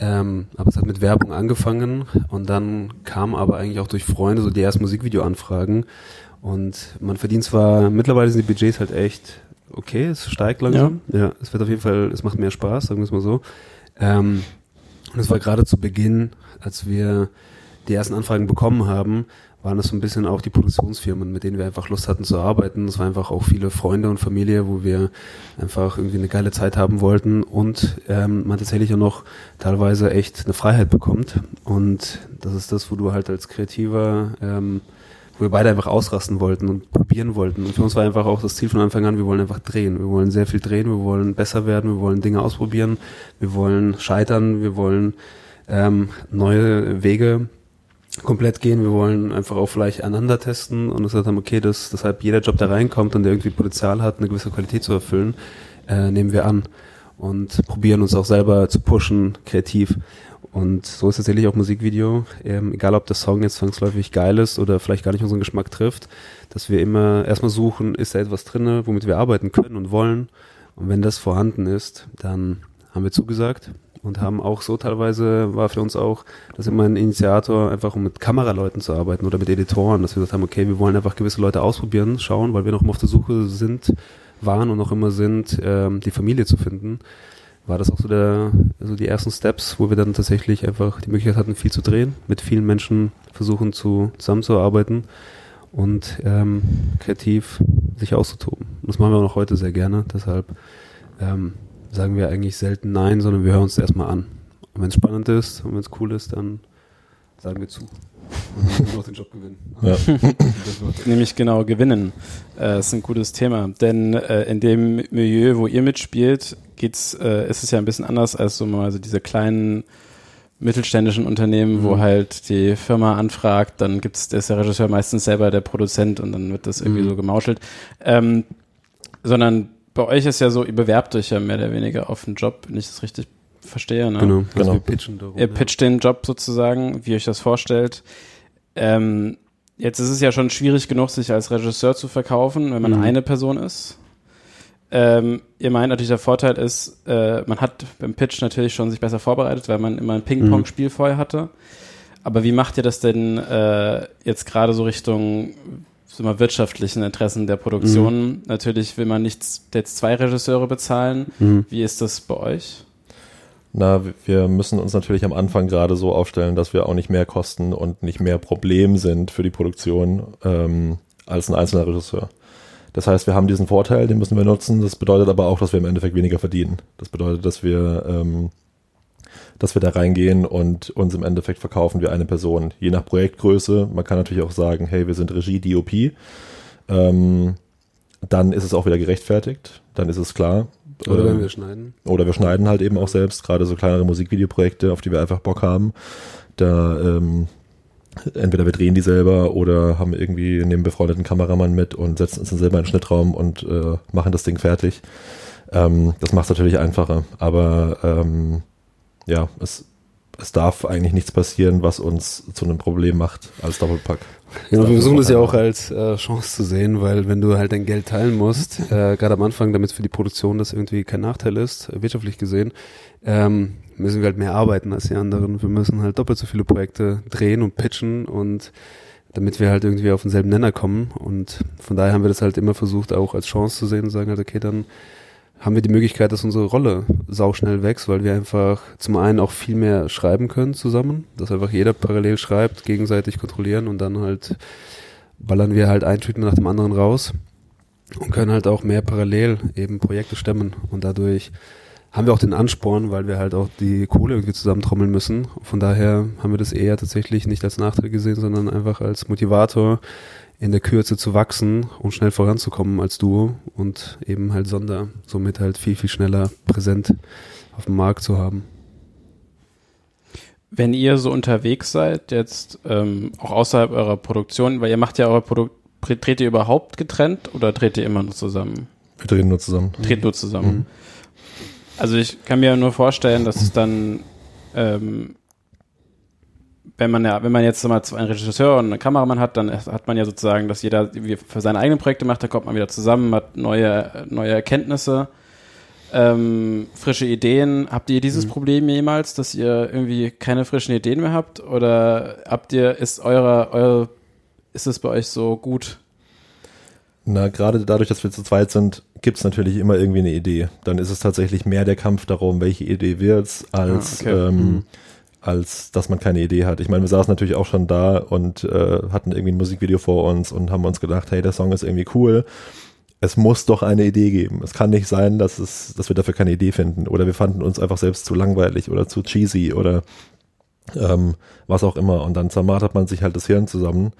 Ähm, aber es hat mit Werbung angefangen und dann kam aber eigentlich auch durch Freunde so die ersten Musikvideo-Anfragen. Und man verdient zwar, mittlerweile sind die Budgets halt echt okay, es steigt langsam. Ja. es wird auf jeden Fall, es macht mehr Spaß, sagen wir es mal so. Ähm, und es war gerade zu Beginn, als wir die ersten Anfragen bekommen haben, waren das so ein bisschen auch die Produktionsfirmen, mit denen wir einfach Lust hatten zu arbeiten. Es war einfach auch viele Freunde und Familie, wo wir einfach irgendwie eine geile Zeit haben wollten und ähm, man tatsächlich auch noch teilweise echt eine Freiheit bekommt. Und das ist das, wo du halt als Kreativer, ähm, wo wir beide einfach ausrasten wollten und probieren wollten. Und für uns war einfach auch das Ziel von Anfang an, wir wollen einfach drehen. Wir wollen sehr viel drehen, wir wollen besser werden, wir wollen Dinge ausprobieren, wir wollen scheitern, wir wollen ähm, neue Wege komplett gehen. Wir wollen einfach auch vielleicht einander testen und gesagt haben, okay, das, deshalb jeder Job, der reinkommt und der irgendwie Potenzial hat, eine gewisse Qualität zu erfüllen, äh, nehmen wir an und probieren uns auch selber zu pushen, kreativ. Und so ist tatsächlich auch Musikvideo, ähm, egal ob der Song jetzt zwangsläufig geil ist oder vielleicht gar nicht unseren Geschmack trifft, dass wir immer erstmal suchen, ist da etwas drinne, womit wir arbeiten können und wollen. Und wenn das vorhanden ist, dann haben wir zugesagt und haben auch so teilweise, war für uns auch, das immer ein Initiator, einfach um mit Kameraleuten zu arbeiten oder mit Editoren, dass wir gesagt haben, okay, wir wollen einfach gewisse Leute ausprobieren, schauen, weil wir noch immer auf der Suche sind, waren und noch immer sind, ähm, die Familie zu finden war das auch so der, also die ersten Steps, wo wir dann tatsächlich einfach die Möglichkeit hatten, viel zu drehen, mit vielen Menschen versuchen zu zusammenzuarbeiten und ähm, kreativ sich auszutoben. Das machen wir auch noch heute sehr gerne. Deshalb ähm, sagen wir eigentlich selten Nein, sondern wir hören uns erstmal an. Und wenn es spannend ist und wenn es cool ist, dann sagen wir zu. Und dann auch den Job gewinnen. Ja. Nämlich genau gewinnen. Äh, ist ein gutes Thema. Denn äh, in dem Milieu, wo ihr mitspielt, geht's, äh, ist es ja ein bisschen anders als so mal also diese kleinen mittelständischen Unternehmen, wo Mhm. halt die Firma anfragt, dann gibt's, da ist der Regisseur meistens selber der Produzent und dann wird das irgendwie Mhm. so gemauschelt. Ähm, sondern bei euch ist ja so, ihr bewerbt euch ja mehr oder weniger auf einen Job, wenn ich das richtig verstehe. Ne? Genau, also Genau. wir pitchen darum. Ihr pitcht den Job sozusagen, wie ihr euch das vorstellt. Ähm, jetzt ist es ja schon schwierig genug, sich als Regisseur zu verkaufen, wenn man Mhm. eine Person ist. Ähm, ihr meint natürlich, der Vorteil ist, äh, man hat beim Pitch natürlich schon sich besser vorbereitet, weil man immer ein Ping-Pong-Spiel Mhm. vorher hatte. Aber wie macht ihr das denn äh, jetzt gerade so Richtung mal wirtschaftlichen Interessen der Produktion. Mhm. Natürlich will man nicht jetzt zwei Regisseure bezahlen. Mhm. Wie ist das bei euch? Na, wir müssen uns natürlich am Anfang gerade so aufstellen, dass wir auch nicht mehr kosten und nicht mehr Problem sind für die Produktion ähm, als ein einzelner Regisseur. Das heißt, wir haben diesen Vorteil, den müssen wir nutzen. Das bedeutet aber auch, dass wir im Endeffekt weniger verdienen. Das bedeutet, dass wir, ähm, dass wir da reingehen und uns im Endeffekt verkaufen wie eine Person. Je nach Projektgröße. Man kann natürlich auch sagen, hey, wir sind Regie, DOP. Ähm, dann ist es auch wieder gerechtfertigt. Dann ist es klar. Oder wenn ähm, wir schneiden. Oder wir schneiden halt eben auch selbst, gerade so kleinere Musikvideoprojekte, auf die wir einfach Bock haben. Da ähm, entweder wir drehen die selber oder haben irgendwie einen befreundeten Kameramann mit und setzen uns dann selber in den Schnittraum und äh, machen das Ding fertig. Ähm, das macht es natürlich einfacher. Aber ähm, ja, es, es darf eigentlich nichts passieren, was uns zu einem Problem macht als Doppelpack. Ja, wir versuchen das ja auch als äh, Chance zu sehen, weil wenn du halt dein Geld teilen musst, äh, gerade am Anfang, damit für die Produktion das irgendwie kein Nachteil ist, wirtschaftlich gesehen, ähm, müssen wir halt mehr arbeiten als die anderen. Wir müssen halt doppelt so viele Projekte drehen und pitchen und damit wir halt irgendwie auf denselben Nenner kommen. Und von daher haben wir das halt immer versucht, auch als Chance zu sehen und sagen halt, okay, dann haben wir die Möglichkeit, dass unsere Rolle sauschnell wächst, weil wir einfach zum einen auch viel mehr schreiben können zusammen, dass einfach jeder parallel schreibt, gegenseitig kontrollieren und dann halt ballern wir halt ein Tweet nach dem anderen raus und können halt auch mehr parallel eben Projekte stemmen und dadurch haben wir auch den Ansporn, weil wir halt auch die Kohle irgendwie zusammentrommeln müssen. Von daher haben wir das eher tatsächlich nicht als Nachteil gesehen, sondern einfach als Motivator, in der Kürze zu wachsen und schnell voranzukommen als Duo und eben halt Sonder somit halt viel, viel schneller präsent auf dem Markt zu haben. Wenn ihr so unterwegs seid, jetzt ähm, auch außerhalb eurer Produktion, weil ihr macht ja eure Produktion, dreht ihr überhaupt getrennt oder dreht ihr immer nur zusammen? Wir drehen nur zusammen. Dreht nur zusammen. Mhm. Also ich kann mir nur vorstellen, dass es dann ähm, wenn man ja, wenn man jetzt mal einen Regisseur und einen Kameramann hat, dann hat man ja sozusagen, dass jeder für seine eigenen Projekte macht, da kommt man wieder zusammen, hat neue, neue Erkenntnisse, ähm, frische Ideen. Habt ihr dieses mhm. Problem jemals, dass ihr irgendwie keine frischen Ideen mehr habt? Oder habt ihr, ist eure, eure, ist es bei euch so gut? Na, gerade dadurch, dass wir zu zweit sind, gibt es natürlich immer irgendwie eine Idee. Dann ist es tatsächlich mehr der Kampf darum, welche Idee wird's, als ah, okay. ähm, mhm als dass man keine Idee hat. Ich meine, wir saßen natürlich auch schon da und äh, hatten irgendwie ein Musikvideo vor uns und haben uns gedacht, hey, der Song ist irgendwie cool. Es muss doch eine Idee geben. Es kann nicht sein, dass es, dass wir dafür keine Idee finden. Oder wir fanden uns einfach selbst zu langweilig oder zu cheesy oder ähm, was auch immer. Und dann zermartert man sich halt das Hirn zusammen.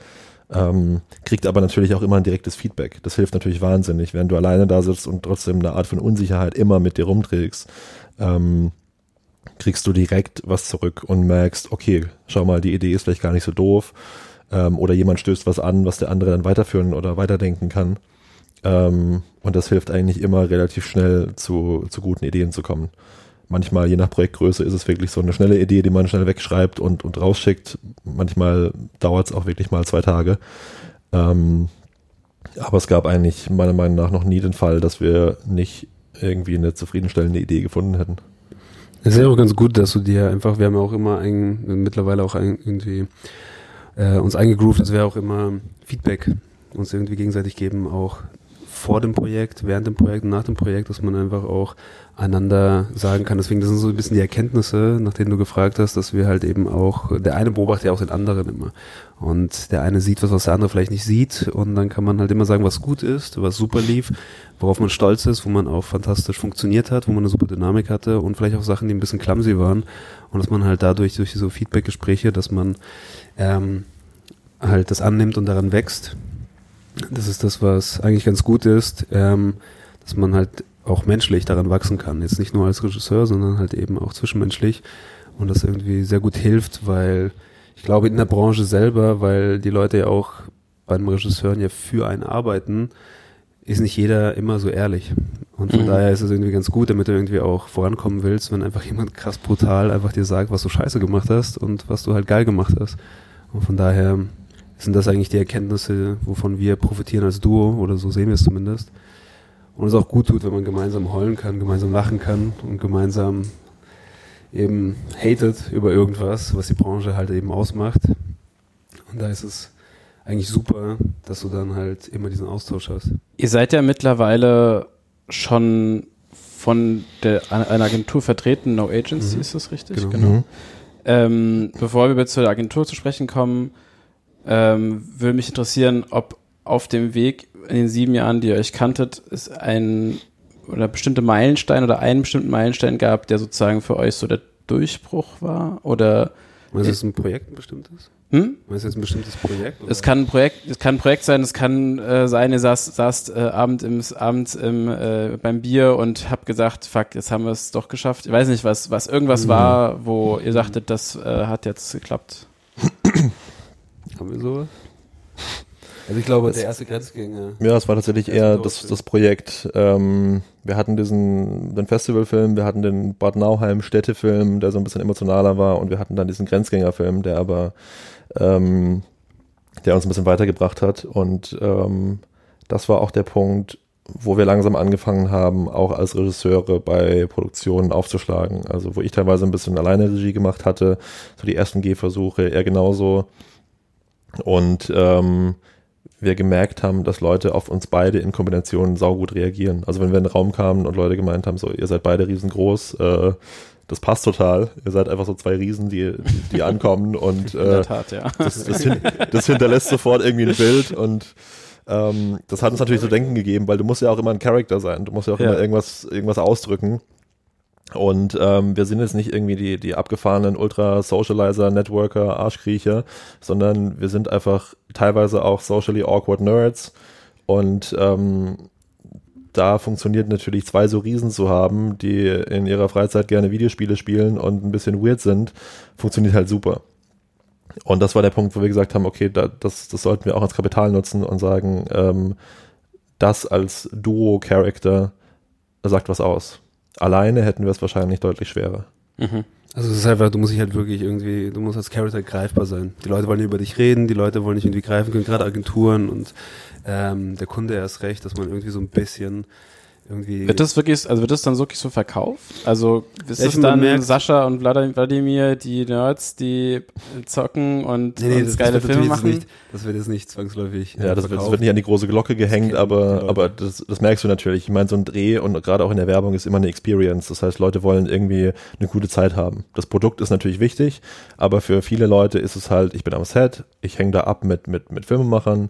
Ähm, kriegt aber natürlich auch immer ein direktes Feedback. Das hilft natürlich wahnsinnig, wenn du alleine da sitzt und trotzdem eine Art von Unsicherheit immer mit dir rumträgst. Ähm, kriegst du direkt was zurück und merkst, okay, schau mal, die Idee ist vielleicht gar nicht so doof. Ähm, oder jemand stößt was an, was der andere dann weiterführen oder weiterdenken kann. Ähm, und das hilft eigentlich immer relativ schnell zu, zu guten Ideen zu kommen. Manchmal, je nach Projektgröße, ist es wirklich so eine schnelle Idee, die man schnell wegschreibt und, und rausschickt. Manchmal dauert es auch wirklich mal zwei Tage. Ähm, aber es gab eigentlich meiner Meinung nach noch nie den Fall, dass wir nicht irgendwie eine zufriedenstellende Idee gefunden hätten. Es ist ja auch ganz gut, dass du dir einfach, wir haben ja auch immer ein, mittlerweile auch ein, irgendwie äh, uns eingegroovt, dass wir auch immer Feedback uns irgendwie gegenseitig geben, auch vor dem Projekt, während dem Projekt und nach dem Projekt, dass man einfach auch einander sagen kann. Deswegen, das sind so ein bisschen die Erkenntnisse, nach denen du gefragt hast, dass wir halt eben auch, der eine beobachtet ja auch den anderen immer. Und der eine sieht was, was der andere vielleicht nicht sieht. Und dann kann man halt immer sagen, was gut ist, was super lief, worauf man stolz ist, wo man auch fantastisch funktioniert hat, wo man eine super Dynamik hatte und vielleicht auch Sachen, die ein bisschen clumsy waren. Und dass man halt dadurch, durch so Feedback-Gespräche, dass man ähm, halt das annimmt und daran wächst das ist das, was eigentlich ganz gut ist, ähm, dass man halt auch menschlich daran wachsen kann. Jetzt nicht nur als Regisseur, sondern halt eben auch zwischenmenschlich. Und das irgendwie sehr gut hilft, weil ich glaube in der Branche selber, weil die Leute ja auch bei einem Regisseur ja für einen arbeiten, ist nicht jeder immer so ehrlich. Und von mhm. daher ist es irgendwie ganz gut, damit du irgendwie auch vorankommen willst, wenn einfach jemand krass brutal einfach dir sagt, was du scheiße gemacht hast und was du halt geil gemacht hast. Und von daher sind das eigentlich die Erkenntnisse, wovon wir profitieren als Duo, oder so sehen wir es zumindest. Und es auch gut tut, wenn man gemeinsam heulen kann, gemeinsam lachen kann und gemeinsam eben hatet über irgendwas, was die Branche halt eben ausmacht. Und da ist es eigentlich super, dass du dann halt immer diesen Austausch hast. Ihr seid ja mittlerweile schon von der, einer Agentur vertreten, No Agency, mhm. ist das richtig? Genau. Mhm. Ähm, bevor wir zur Agentur zu sprechen kommen, ähm, würde mich interessieren, ob auf dem Weg in den sieben Jahren, die ihr euch kanntet, es ein oder bestimmte Meilenstein oder einen bestimmten Meilenstein gab, der sozusagen für euch so der Durchbruch war? Oder Was ist ein Projekt ein bestimmtes? Hm? Was ist jetzt ein bestimmtes Projekt? Oder? Es kann ein Projekt, es kann ein Projekt sein, es kann äh, sein, ihr saßt, saßt äh, Abend im, abends im, äh, beim Bier und habt gesagt, fuck, jetzt haben wir es doch geschafft. Ich weiß nicht, was, was irgendwas mhm. war, wo ihr sagtet, das äh, hat jetzt geklappt. Haben wir sowas? Also ich glaube, der erste Grenzgänger. Ja, es war tatsächlich eher das, das Projekt. Ähm, wir hatten diesen den Festivalfilm, wir hatten den Bad Nauheim Städtefilm, der so ein bisschen emotionaler war, und wir hatten dann diesen Grenzgängerfilm, der aber ähm, der uns ein bisschen weitergebracht hat. Und ähm, das war auch der Punkt, wo wir langsam angefangen haben, auch als Regisseure bei Produktionen aufzuschlagen. Also wo ich teilweise ein bisschen alleine Regie gemacht hatte, so die ersten Gehversuche, er genauso. Und ähm, wir gemerkt haben, dass Leute auf uns beide in Kombination saugut reagieren. Also wenn wir in den Raum kamen und Leute gemeint haben, so, ihr seid beide riesengroß, äh, das passt total. Ihr seid einfach so zwei Riesen, die, die ankommen und äh, Tat, ja. das, das, hin, das hinterlässt sofort irgendwie ein Bild und ähm, das hat uns natürlich zu denken gegeben, weil du musst ja auch immer ein Charakter sein. Du musst ja auch ja. immer irgendwas, irgendwas ausdrücken. Und ähm, wir sind jetzt nicht irgendwie die, die abgefahrenen Ultra-Socializer, Networker, Arschkriecher, sondern wir sind einfach teilweise auch socially awkward Nerds. Und ähm, da funktioniert natürlich zwei so Riesen zu haben, die in ihrer Freizeit gerne Videospiele spielen und ein bisschen weird sind, funktioniert halt super. Und das war der Punkt, wo wir gesagt haben, okay, da, das, das sollten wir auch als Kapital nutzen und sagen, ähm, das als Duo-Character sagt was aus alleine hätten wir es wahrscheinlich deutlich schwerer. Mhm. Also es ist einfach, du musst dich halt wirklich irgendwie, du musst als Character greifbar sein. Die Leute wollen über dich reden, die Leute wollen dich irgendwie greifen können, gerade Agenturen und ähm, der Kunde erst recht, dass man irgendwie so ein bisschen irgendwie. Wird das wirklich, also wird das dann wirklich so verkauft? Also ist das dann merkt, Sascha und Wladimir, die Nerds, die zocken und, nee, nee, und das, geile das Filme machen? Nicht, das wird jetzt nicht zwangsläufig. Ja, das wird, das wird, nicht an die große Glocke gehängt, aber, aber das, das merkst du natürlich. Ich meine, so ein Dreh und gerade auch in der Werbung ist immer eine Experience. Das heißt, Leute wollen irgendwie eine gute Zeit haben. Das Produkt ist natürlich wichtig, aber für viele Leute ist es halt, ich bin am Set, ich hänge da ab mit, mit, mit Filmemachern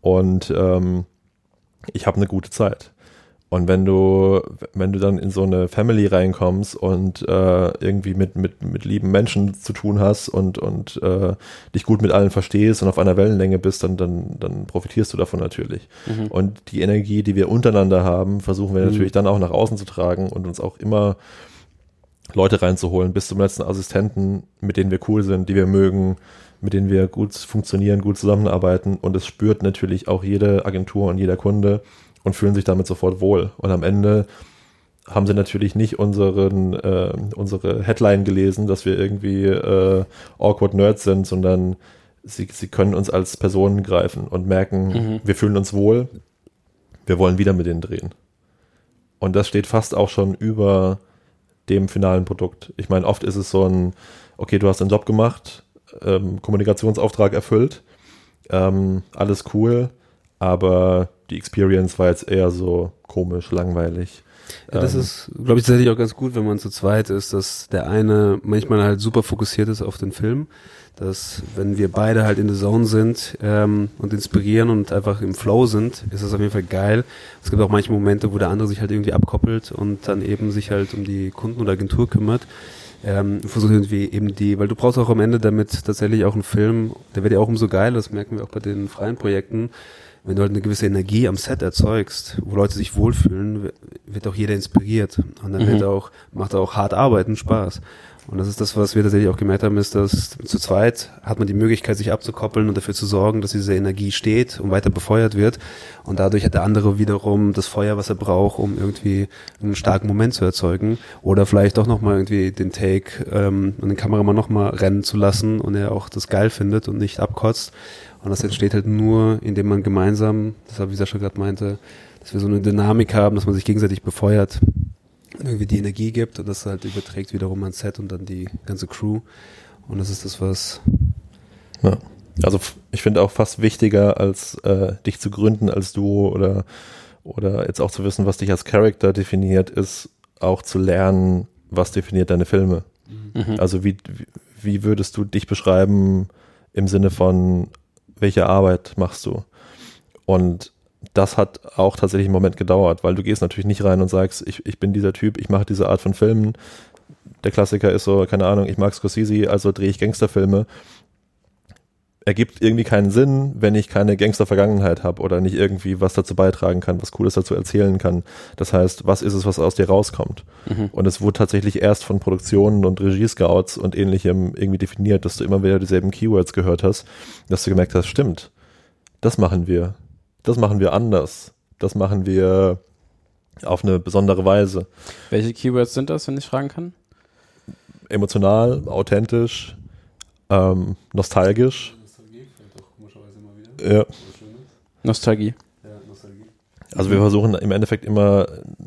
und ähm, ich habe eine gute Zeit. Und wenn du, wenn du dann in so eine Family reinkommst und äh, irgendwie mit, mit, mit lieben Menschen zu tun hast und, und äh, dich gut mit allen verstehst und auf einer Wellenlänge bist, dann, dann, dann profitierst du davon natürlich. Mhm. Und die Energie, die wir untereinander haben, versuchen wir mhm. natürlich dann auch nach außen zu tragen und uns auch immer Leute reinzuholen, bis zum letzten Assistenten, mit denen wir cool sind, die wir mögen, mit denen wir gut funktionieren, gut zusammenarbeiten. Und es spürt natürlich auch jede Agentur und jeder Kunde und fühlen sich damit sofort wohl. Und am Ende haben sie natürlich nicht unseren, äh, unsere Headline gelesen, dass wir irgendwie äh, awkward Nerds sind, sondern sie, sie können uns als Personen greifen und merken, mhm. wir fühlen uns wohl, wir wollen wieder mit denen drehen. Und das steht fast auch schon über dem finalen Produkt. Ich meine, oft ist es so ein, okay, du hast einen Job gemacht, ähm, Kommunikationsauftrag erfüllt, ähm, alles cool, aber die Experience war jetzt eher so komisch, langweilig. Ja, das ähm, ist, glaube ich, tatsächlich auch ganz gut, wenn man zu zweit ist, dass der eine manchmal halt super fokussiert ist auf den Film, dass wenn wir beide halt in der Zone sind ähm, und inspirieren und einfach im Flow sind, ist das auf jeden Fall geil. Es gibt auch manche Momente, wo der andere sich halt irgendwie abkoppelt und dann eben sich halt um die Kunden oder Agentur kümmert. Ähm, versucht irgendwie eben die, weil du brauchst auch am Ende damit tatsächlich auch einen Film, der wird ja auch umso geiler, das merken wir auch bei den freien Projekten, wenn du halt eine gewisse Energie am Set erzeugst, wo Leute sich wohlfühlen, wird auch jeder inspiriert. Und dann mhm. wird auch, macht auch hart arbeiten Spaß. Und das ist das, was wir tatsächlich auch gemerkt haben, ist, dass zu zweit hat man die Möglichkeit, sich abzukoppeln und dafür zu sorgen, dass diese Energie steht und weiter befeuert wird. Und dadurch hat der andere wiederum das Feuer, was er braucht, um irgendwie einen starken Moment zu erzeugen. Oder vielleicht auch nochmal irgendwie den Take ähm, und den Kameramann nochmal rennen zu lassen und er auch das geil findet und nicht abkotzt. Und das entsteht halt nur, indem man gemeinsam, das habe ich Sascha gerade meinte, dass wir so eine Dynamik haben, dass man sich gegenseitig befeuert, irgendwie die Energie gibt und das halt überträgt wiederum ans Set und dann die ganze Crew. Und das ist das, was ja. Also ich finde auch fast wichtiger, als äh, dich zu gründen als Duo oder, oder jetzt auch zu wissen, was dich als Charakter definiert, ist auch zu lernen, was definiert deine Filme. Mhm. Also wie, wie würdest du dich beschreiben im Sinne von, welche Arbeit machst du? Und das hat auch tatsächlich einen Moment gedauert, weil du gehst natürlich nicht rein und sagst, ich, ich bin dieser Typ, ich mache diese Art von Filmen. Der Klassiker ist so, keine Ahnung, ich mag Scorsese, also drehe ich Gangsterfilme ergibt irgendwie keinen Sinn, wenn ich keine Gangster-Vergangenheit habe oder nicht irgendwie was dazu beitragen kann, was Cooles dazu erzählen kann. Das heißt, was ist es, was aus dir rauskommt? Mhm. Und es wurde tatsächlich erst von Produktionen und Regie-Scouts und ähnlichem irgendwie definiert, dass du immer wieder dieselben Keywords gehört hast, dass du gemerkt hast, stimmt, das machen wir. Das machen wir anders. Das machen wir auf eine besondere Weise. Welche Keywords sind das, wenn ich fragen kann? Emotional, authentisch, ähm, nostalgisch ja. Nostalgie. Also wir versuchen im Endeffekt immer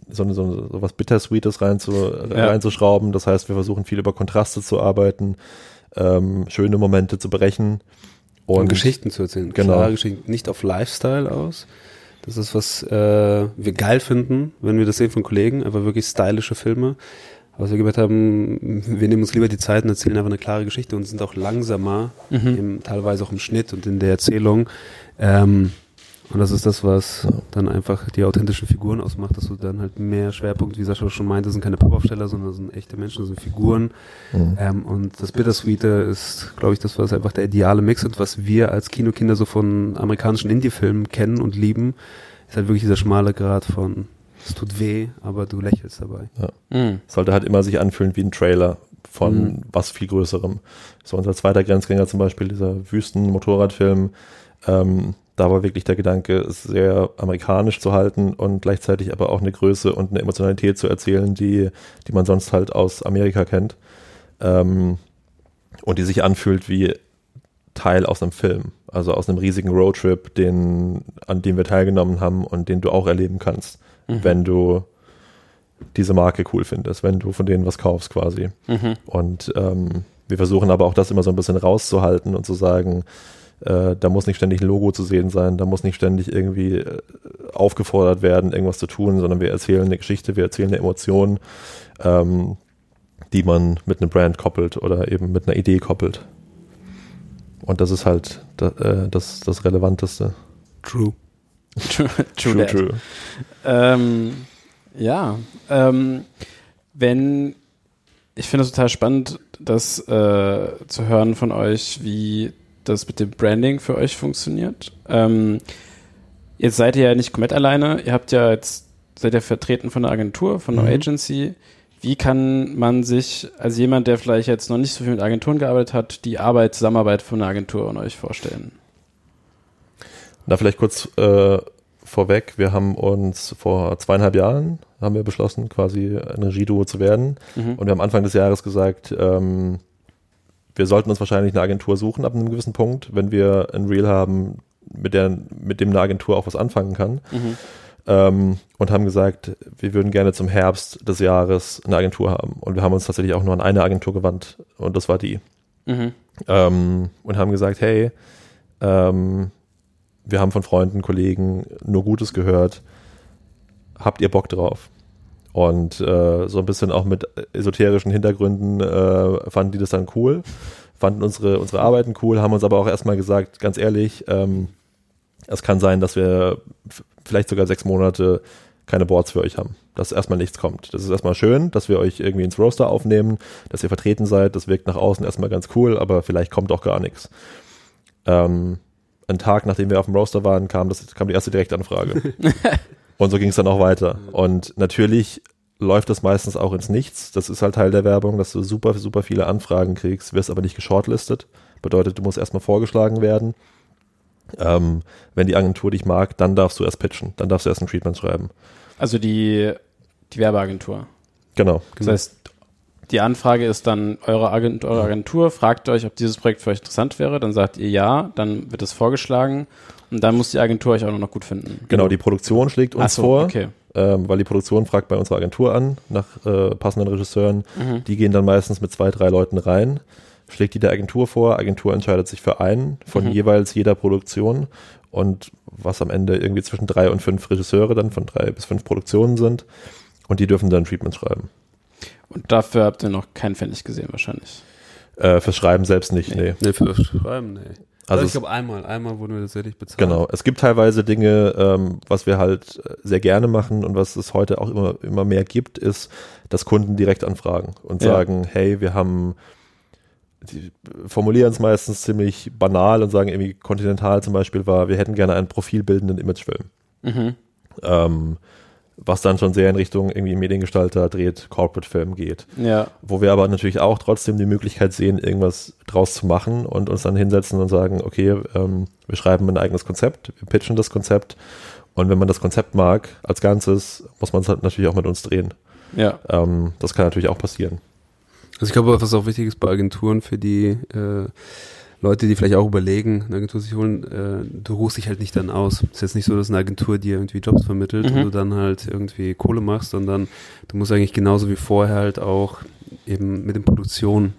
so, so, so was Bittersweetes rein zu, ja. reinzuschrauben. Das heißt, wir versuchen viel über Kontraste zu arbeiten, ähm, schöne Momente zu brechen. Und, und Geschichten zu erzählen. Genau. Klare Geschichten. Nicht auf Lifestyle aus. Das ist, was äh, wir geil finden, wenn wir das sehen von Kollegen, aber wirklich stylische Filme. Was wir gemerkt haben, wir nehmen uns lieber die Zeit und erzählen einfach eine klare Geschichte und sind auch langsamer, mhm. im, teilweise auch im Schnitt und in der Erzählung. Ähm, und das ist das, was dann einfach die authentischen Figuren ausmacht, dass du dann halt mehr Schwerpunkt, wie Sascha schon meinte, sind keine Pop-Aufsteller, sondern sind echte Menschen, sind Figuren. Mhm. Ähm, und das Bittersweete ist, glaube ich, das, was einfach der ideale Mix und was wir als Kinokinder so von amerikanischen Indie-Filmen kennen und lieben, ist halt wirklich dieser schmale Grad von es tut weh, aber du lächelst dabei. Ja. Mhm. Sollte halt immer sich anfühlen wie ein Trailer von mhm. was viel Größerem. So unser zweiter Grenzgänger zum Beispiel, dieser Wüsten-Motorradfilm, ähm, da war wirklich der Gedanke, es sehr amerikanisch zu halten und gleichzeitig aber auch eine Größe und eine Emotionalität zu erzählen, die, die man sonst halt aus Amerika kennt. Ähm, und die sich anfühlt wie Teil aus einem Film, also aus einem riesigen Roadtrip, den, an dem wir teilgenommen haben und den du auch erleben kannst mhm. wenn du diese Marke cool findest, wenn du von denen was kaufst quasi. Mhm. Und ähm, wir versuchen aber auch das immer so ein bisschen rauszuhalten und zu sagen, äh, da muss nicht ständig ein Logo zu sehen sein, da muss nicht ständig irgendwie äh, aufgefordert werden, irgendwas zu tun, sondern wir erzählen eine Geschichte, wir erzählen eine Emotion, ähm, die man mit einem Brand koppelt oder eben mit einer Idee koppelt. Und das ist halt da, äh, das, das Relevanteste. True. True, true, true. true. Ähm, ja, ähm, wenn ich finde es total spannend, das äh, zu hören von euch, wie das mit dem Branding für euch funktioniert. Ähm, jetzt seid ihr ja nicht komplett alleine. Ihr habt ja jetzt seid ihr vertreten von einer Agentur, von einer mhm. Agency. Wie kann man sich als jemand, der vielleicht jetzt noch nicht so viel mit Agenturen gearbeitet hat, die Arbeit, Zusammenarbeit von einer Agentur und euch vorstellen? Da vielleicht kurz äh, vorweg, wir haben uns vor zweieinhalb Jahren haben wir beschlossen, quasi ein Regieduo zu werden. Mhm. Und wir haben Anfang des Jahres gesagt, ähm, wir sollten uns wahrscheinlich eine Agentur suchen ab einem gewissen Punkt, wenn wir ein Reel haben, mit, der, mit dem eine Agentur auch was anfangen kann. Mhm. Ähm, und haben gesagt, wir würden gerne zum Herbst des Jahres eine Agentur haben. Und wir haben uns tatsächlich auch nur an eine Agentur gewandt und das war die. Mhm. Ähm, und haben gesagt, hey, ähm, wir haben von Freunden, Kollegen nur Gutes gehört. Habt ihr Bock drauf? Und äh, so ein bisschen auch mit esoterischen Hintergründen äh, fanden die das dann cool, fanden unsere, unsere Arbeiten cool, haben uns aber auch erstmal gesagt, ganz ehrlich, ähm, es kann sein, dass wir vielleicht sogar sechs Monate keine Boards für euch haben, dass erstmal nichts kommt. Das ist erstmal schön, dass wir euch irgendwie ins Roster aufnehmen, dass ihr vertreten seid, das wirkt nach außen erstmal ganz cool, aber vielleicht kommt auch gar nichts. Ähm, einen Tag, nachdem wir auf dem Roaster waren, kam, das, kam die erste Direktanfrage. und so ging es dann auch weiter. Und natürlich läuft das meistens auch ins Nichts. Das ist halt Teil der Werbung, dass du super, super viele Anfragen kriegst, wirst aber nicht geshortlistet. Bedeutet, du musst erstmal vorgeschlagen werden. Ähm, wenn die Agentur dich mag, dann darfst du erst pitchen. Dann darfst du erst ein Treatment schreiben. Also die, die Werbeagentur. Genau. Das heißt, die Anfrage ist dann eure, Agent, eure Agentur, fragt euch, ob dieses Projekt für euch interessant wäre, dann sagt ihr ja, dann wird es vorgeschlagen und dann muss die Agentur euch auch noch gut finden. Genau, die Produktion schlägt uns so, vor, okay. ähm, weil die Produktion fragt bei unserer Agentur an nach äh, passenden Regisseuren. Mhm. Die gehen dann meistens mit zwei, drei Leuten rein, schlägt die der Agentur vor, Agentur entscheidet sich für einen von Mhm. jeweils jeder Produktion und was am Ende irgendwie zwischen drei und fünf Regisseure dann von drei bis fünf Produktionen sind und die dürfen dann Treatment schreiben. Und dafür habt ihr noch keinen Pfennig gesehen, wahrscheinlich. Äh, fürs Schreiben selbst nicht, Nee. nee. Nee, für das Schreiben, nee. Also Also ich glaube einmal, einmal wurden wir tatsächlich bezahlt. Genau. Es gibt teilweise Dinge, ähm, was wir halt äh, sehr gerne machen und was es heute auch immer, immer mehr gibt, ist, dass Kunden direkt anfragen und Ja. sagen, hey, wir haben, die formulieren es meistens ziemlich banal und sagen irgendwie, Continental zum Beispiel war, wir hätten gerne einen profilbildenden Imagefilm. Mhm. Ähm, was dann schon sehr in Richtung irgendwie Mediengestalter dreht, Corporate-Film geht. Ja. Wo wir aber natürlich auch trotzdem die Möglichkeit sehen, irgendwas draus zu machen und uns dann hinsetzen und sagen, okay, ähm, wir schreiben ein eigenes Konzept, wir pitchen das Konzept und wenn man das Konzept mag als Ganzes, muss man es halt natürlich auch mit uns drehen. Ja. Ähm, das kann natürlich auch passieren. Also ich glaube, was auch wichtig ist bei Agenturen für die äh, Leute, die vielleicht auch überlegen, eine Agentur sich holen, äh, du ruhst dich halt nicht dann aus. Es ist jetzt nicht so, dass eine Agentur dir irgendwie Jobs vermittelt Mhm. und du dann halt irgendwie Kohle machst, sondern du musst eigentlich genauso wie vorher halt auch eben mit den Produktionen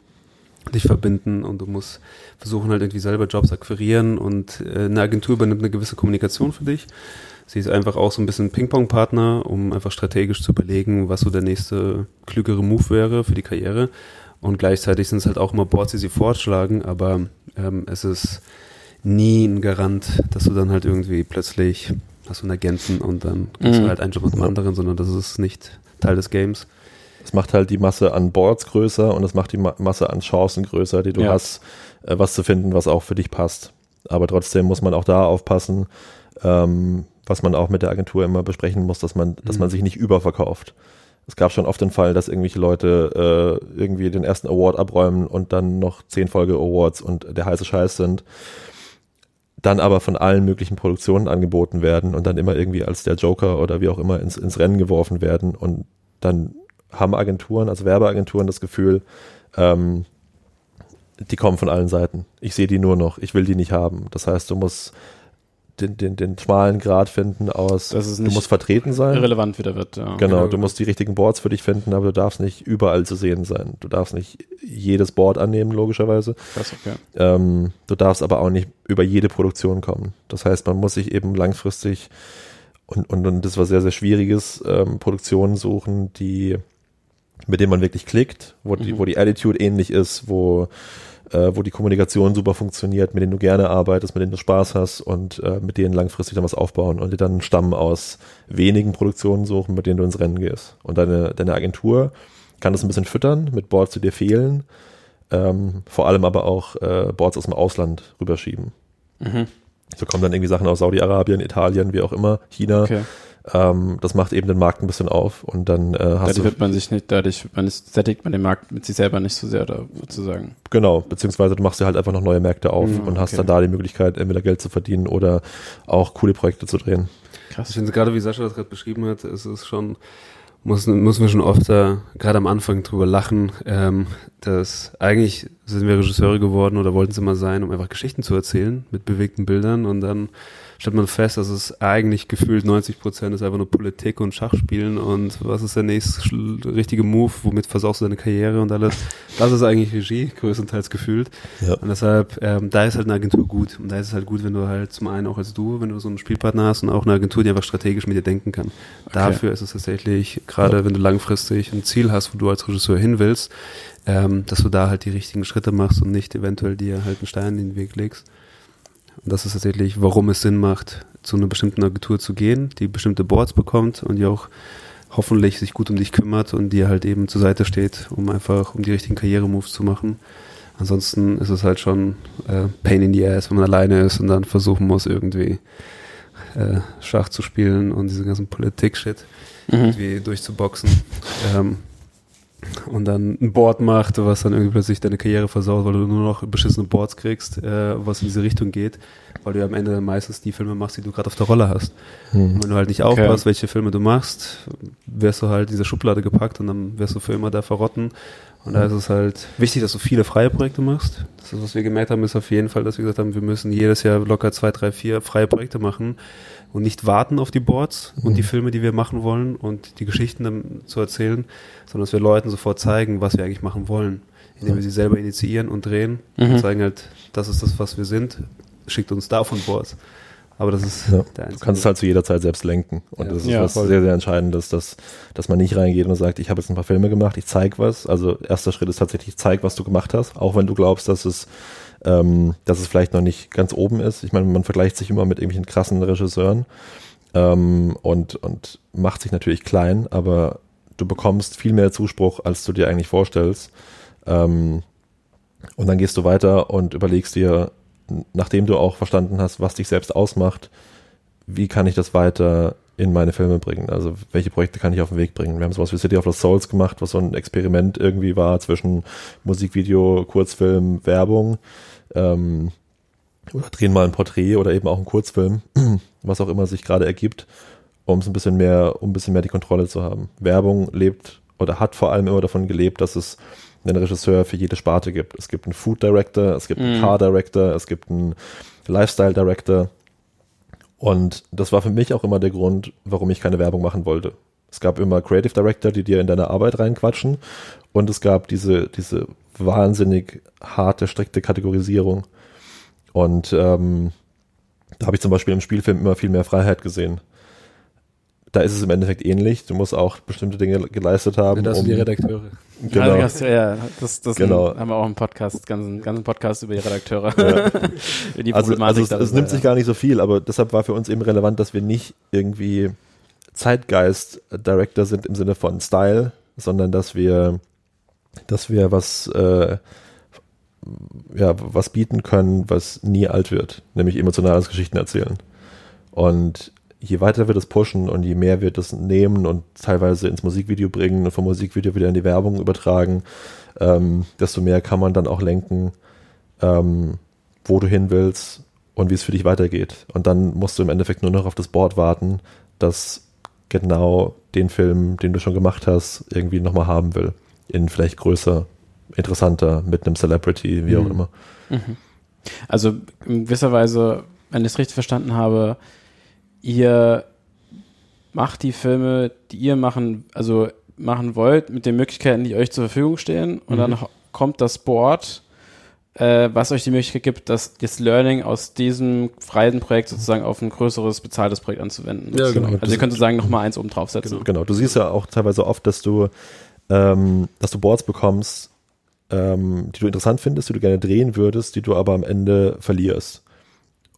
dich verbinden und du musst versuchen halt irgendwie selber Jobs akquirieren und äh, eine Agentur übernimmt eine gewisse Kommunikation für dich. Sie ist einfach auch so ein bisschen Ping-Pong-Partner, um einfach strategisch zu überlegen, was so der nächste klügere Move wäre für die Karriere. Und gleichzeitig sind es halt auch immer Boards, die sie vorschlagen, aber ähm, es ist nie ein Garant, dass du dann halt irgendwie plötzlich hast du einen Agenten und dann kriegst Mhm. du halt einen Job mit dem anderen, sondern das ist nicht Teil des Games. Es macht halt die Masse an Boards größer und es macht die Ma Masse an Chancen größer, die du Ja. hast, äh, was zu finden, was auch für dich passt. Aber trotzdem muss man auch da aufpassen, ähm, was man auch mit der Agentur immer besprechen muss, dass man, dass Mhm. man sich nicht überverkauft. Es gab schon oft den Fall, dass irgendwelche Leute äh, irgendwie den ersten Award abräumen und dann noch zehn Folge-Awards und der heiße Scheiß sind, dann aber von allen möglichen Produktionen angeboten werden und dann immer irgendwie als der Joker oder wie auch immer ins, ins Rennen geworfen werden und dann haben Agenturen, also Werbeagenturen das Gefühl, ähm, die kommen von allen Seiten. Ich sehe die nur noch, ich will die nicht haben. Das heißt, du musst den, den, den schmalen Grad finden aus, du musst vertreten sein. irrelevant wieder wird. Ja. Genau, Genau. du musst die richtigen Boards für dich finden, aber du darfst nicht überall zu sehen sein. Du darfst nicht jedes Board annehmen, logischerweise. Krass, okay. Ähm, du darfst aber auch nicht über jede Produktion kommen. Das heißt, man muss sich eben langfristig und, und, und das war sehr, sehr schwieriges, ähm, Produktionen suchen, die, mit denen man wirklich klickt, wo die, Mhm. wo die Attitude ähnlich ist, wo, äh, wo die Kommunikation super funktioniert, mit denen du gerne arbeitest, mit denen du Spaß hast und äh, mit denen langfristig dann was aufbauen und dir dann einen Stamm aus wenigen Produktionen suchen, mit denen du ins Rennen gehst. Und deine, deine Agentur kann das ein bisschen füttern mit Boards, die dir fehlen, ähm, vor allem aber auch äh, Boards aus dem Ausland rüberschieben. Mhm. So kommen dann irgendwie Sachen aus Saudi-Arabien, Italien, wie auch immer, China. Okay. Ähm, das macht eben den Markt ein bisschen auf und dann äh, hast Dadurch du wird man sich nicht, dadurch man ist, sättigt man den Markt mit sich selber nicht so sehr, oder sozusagen. Genau, beziehungsweise du machst dir halt einfach noch neue Märkte auf Mhm, und hast okay. dann da die Möglichkeit, entweder Geld zu verdienen oder auch coole Projekte zu drehen. Ich Krass. finde gerade, wie Sascha das gerade beschrieben hat, ist es schon, muss, müssen wir schon oft da, gerade am Anfang drüber lachen, ähm, dass eigentlich sind wir Regisseure geworden oder wollten sie mal sein, um einfach Geschichten zu erzählen mit bewegten Bildern und dann stellt man fest, dass es eigentlich gefühlt 90 Prozent ist einfach nur Politik und Schachspielen und was ist der nächste richtige Move, womit versaust du deine Karriere und alles. Das ist eigentlich Regie, größtenteils gefühlt. Ja. Und deshalb, ähm, da ist halt eine Agentur gut. Und da ist es halt gut, wenn du halt zum einen auch als du, wenn du so einen Spielpartner hast und auch eine Agentur, die einfach strategisch mit dir denken kann. Dafür ist es tatsächlich, gerade wenn du langfristig ein Ziel hast, wo du als Regisseur hin willst, ähm, dass du da halt die richtigen Schritte machst und nicht eventuell dir halt einen Stein in den Weg legst. Und das ist tatsächlich, warum es Sinn macht, zu einer bestimmten Agentur zu gehen, die bestimmte Boards bekommt und die auch hoffentlich sich gut um dich kümmert und dir halt eben zur Seite steht, um einfach, um die richtigen Karrieremoves zu machen. Ansonsten ist es halt schon äh, Pain in the Ass, wenn man alleine ist und dann versuchen muss, irgendwie äh, Schach zu spielen und diese ganzen Politik-Shit Mhm. irgendwie durchzuboxen. ähm, und dann ein Board macht, was dann irgendwie plötzlich deine Karriere versaut, weil du nur noch beschissene Boards kriegst, äh, was in diese Richtung geht, weil du ja am Ende meistens die Filme machst, die du gerade auf der Rolle hast. Hm. Und wenn du halt nicht Okay. aufpasst, welche Filme du machst, wirst du halt in diese Schublade gepackt und dann wirst du für immer da verrotten. Und da ist es halt wichtig, dass du viele freie Projekte machst. Das ist, was wir gemerkt haben, ist auf jeden Fall, dass wir gesagt haben, wir müssen jedes Jahr locker zwei, drei, vier freie Projekte machen und nicht warten auf die Boards und Mhm. die Filme, die wir machen wollen und die Geschichten zu erzählen, sondern dass wir Leuten sofort sofort zeigen, was wir eigentlich machen wollen, indem wir sie selber initiieren und drehen Mhm. und zeigen halt, das ist das, was wir sind, schickt uns davon Boards. Aber das ist Ja. der Du einzige. kannst es halt zu jeder Zeit selbst lenken. Und Ja. das ist Ja, was voll. sehr, sehr Entscheidendes, dass, dass man nicht reingeht und sagt, ich habe jetzt ein paar Filme gemacht, ich zeig was. Also erster Schritt ist tatsächlich, zeig, was du gemacht hast, auch wenn du glaubst, dass es, ähm, dass es vielleicht noch nicht ganz oben ist. Ich meine, man vergleicht sich immer mit irgendwelchen krassen Regisseuren ähm, und, und macht sich natürlich klein, aber du bekommst viel mehr Zuspruch, als du dir eigentlich vorstellst. Ähm, und dann gehst du weiter und überlegst dir, nachdem du auch verstanden hast, was dich selbst ausmacht, wie kann ich das weiter in meine Filme bringen? Also welche Projekte kann ich auf den Weg bringen? Wir haben sowas wie City of Lost Souls gemacht, was so ein Experiment irgendwie war zwischen Musikvideo, Kurzfilm, Werbung. Ähm, oder drehen mal ein Porträt oder eben auch ein Kurzfilm, was auch immer sich gerade ergibt, um es ein bisschen mehr, um ein bisschen mehr die Kontrolle zu haben. Werbung lebt oder hat vor allem immer davon gelebt, dass es einen Regisseur für jede Sparte gibt. Es gibt einen Food Director, es gibt einen Mhm. Car Director, es gibt einen Lifestyle Director. Und das war für mich auch immer der Grund, warum ich keine Werbung machen wollte. Es gab immer Creative Director, die dir in deine Arbeit reinquatschen. Und es gab diese, diese wahnsinnig harte, strikte Kategorisierung. Und ähm, da habe ich zum Beispiel im Spielfilm immer viel mehr Freiheit gesehen. Da ist es im Endeffekt ähnlich. Du musst auch bestimmte Dinge geleistet haben. das sind die Redakteure. genau. Ja, das, ja, das, Genau. haben wir auch im Podcast, ganzen, ganzen Podcast über die Redakteure. Ja. Über die also, also es, es nimmt ja. sich gar nicht so viel, aber deshalb war für uns eben relevant, dass wir nicht irgendwie Zeitgeist-Director sind im Sinne von Style, sondern dass wir, dass wir was, äh, ja, was bieten können, was nie alt wird, nämlich emotionales Geschichten erzählen. Und je weiter wir das pushen und je mehr wir das nehmen und teilweise ins Musikvideo bringen und vom Musikvideo wieder in die Werbung übertragen, ähm, desto mehr kann man dann auch lenken, ähm, wo du hin willst und wie es für dich weitergeht. Und dann musst du im Endeffekt nur noch auf das Board warten, das genau den Film, den du schon gemacht hast, irgendwie nochmal haben will. In vielleicht größer, interessanter, mit einem Celebrity, wie auch Mhm. immer. Mhm. Also in gewisser Weise, wenn ich es richtig verstanden habe, ihr macht die Filme, die ihr machen, also machen wollt, mit den Möglichkeiten, die euch zur Verfügung stehen und Mhm. dann kommt das Board, äh, was euch die Möglichkeit gibt, das, das Learning aus diesem freien Projekt sozusagen auf ein größeres, bezahltes Projekt anzuwenden. Ja, genau. Also ihr könnt sozusagen nochmal eins oben draufsetzen. Genau, du siehst ja auch teilweise oft, dass du, ähm, dass du Boards bekommst, ähm, die du interessant findest, die du gerne drehen würdest, die du aber am Ende verlierst.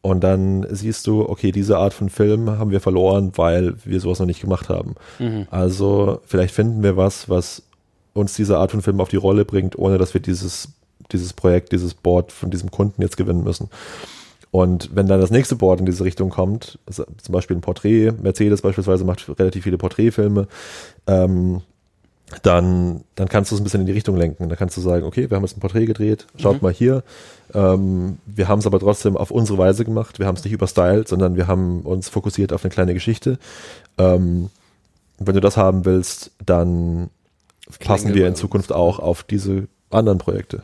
Und dann siehst du, okay, diese Art von Film haben wir verloren, weil wir sowas noch nicht gemacht haben. Mhm. Also vielleicht finden wir was, was uns diese Art von Film auf die Rolle bringt, ohne dass wir dieses, dieses Projekt, dieses Board von diesem Kunden jetzt gewinnen müssen. Und wenn dann das nächste Board in diese Richtung kommt, also zum Beispiel ein Porträt, Mercedes beispielsweise macht relativ viele Porträtfilme, ähm, dann, dann kannst du es ein bisschen in die Richtung lenken. Da kannst du sagen, okay, wir haben jetzt ein Porträt gedreht, schaut Mhm. mal hier. Ähm, wir haben es aber trotzdem auf unsere Weise gemacht. Wir haben es nicht überstylt, sondern wir haben uns fokussiert auf eine kleine Geschichte. Ähm, wenn du das haben willst, dann passen Klänge wir in. Zukunft auch auf diese anderen Projekte.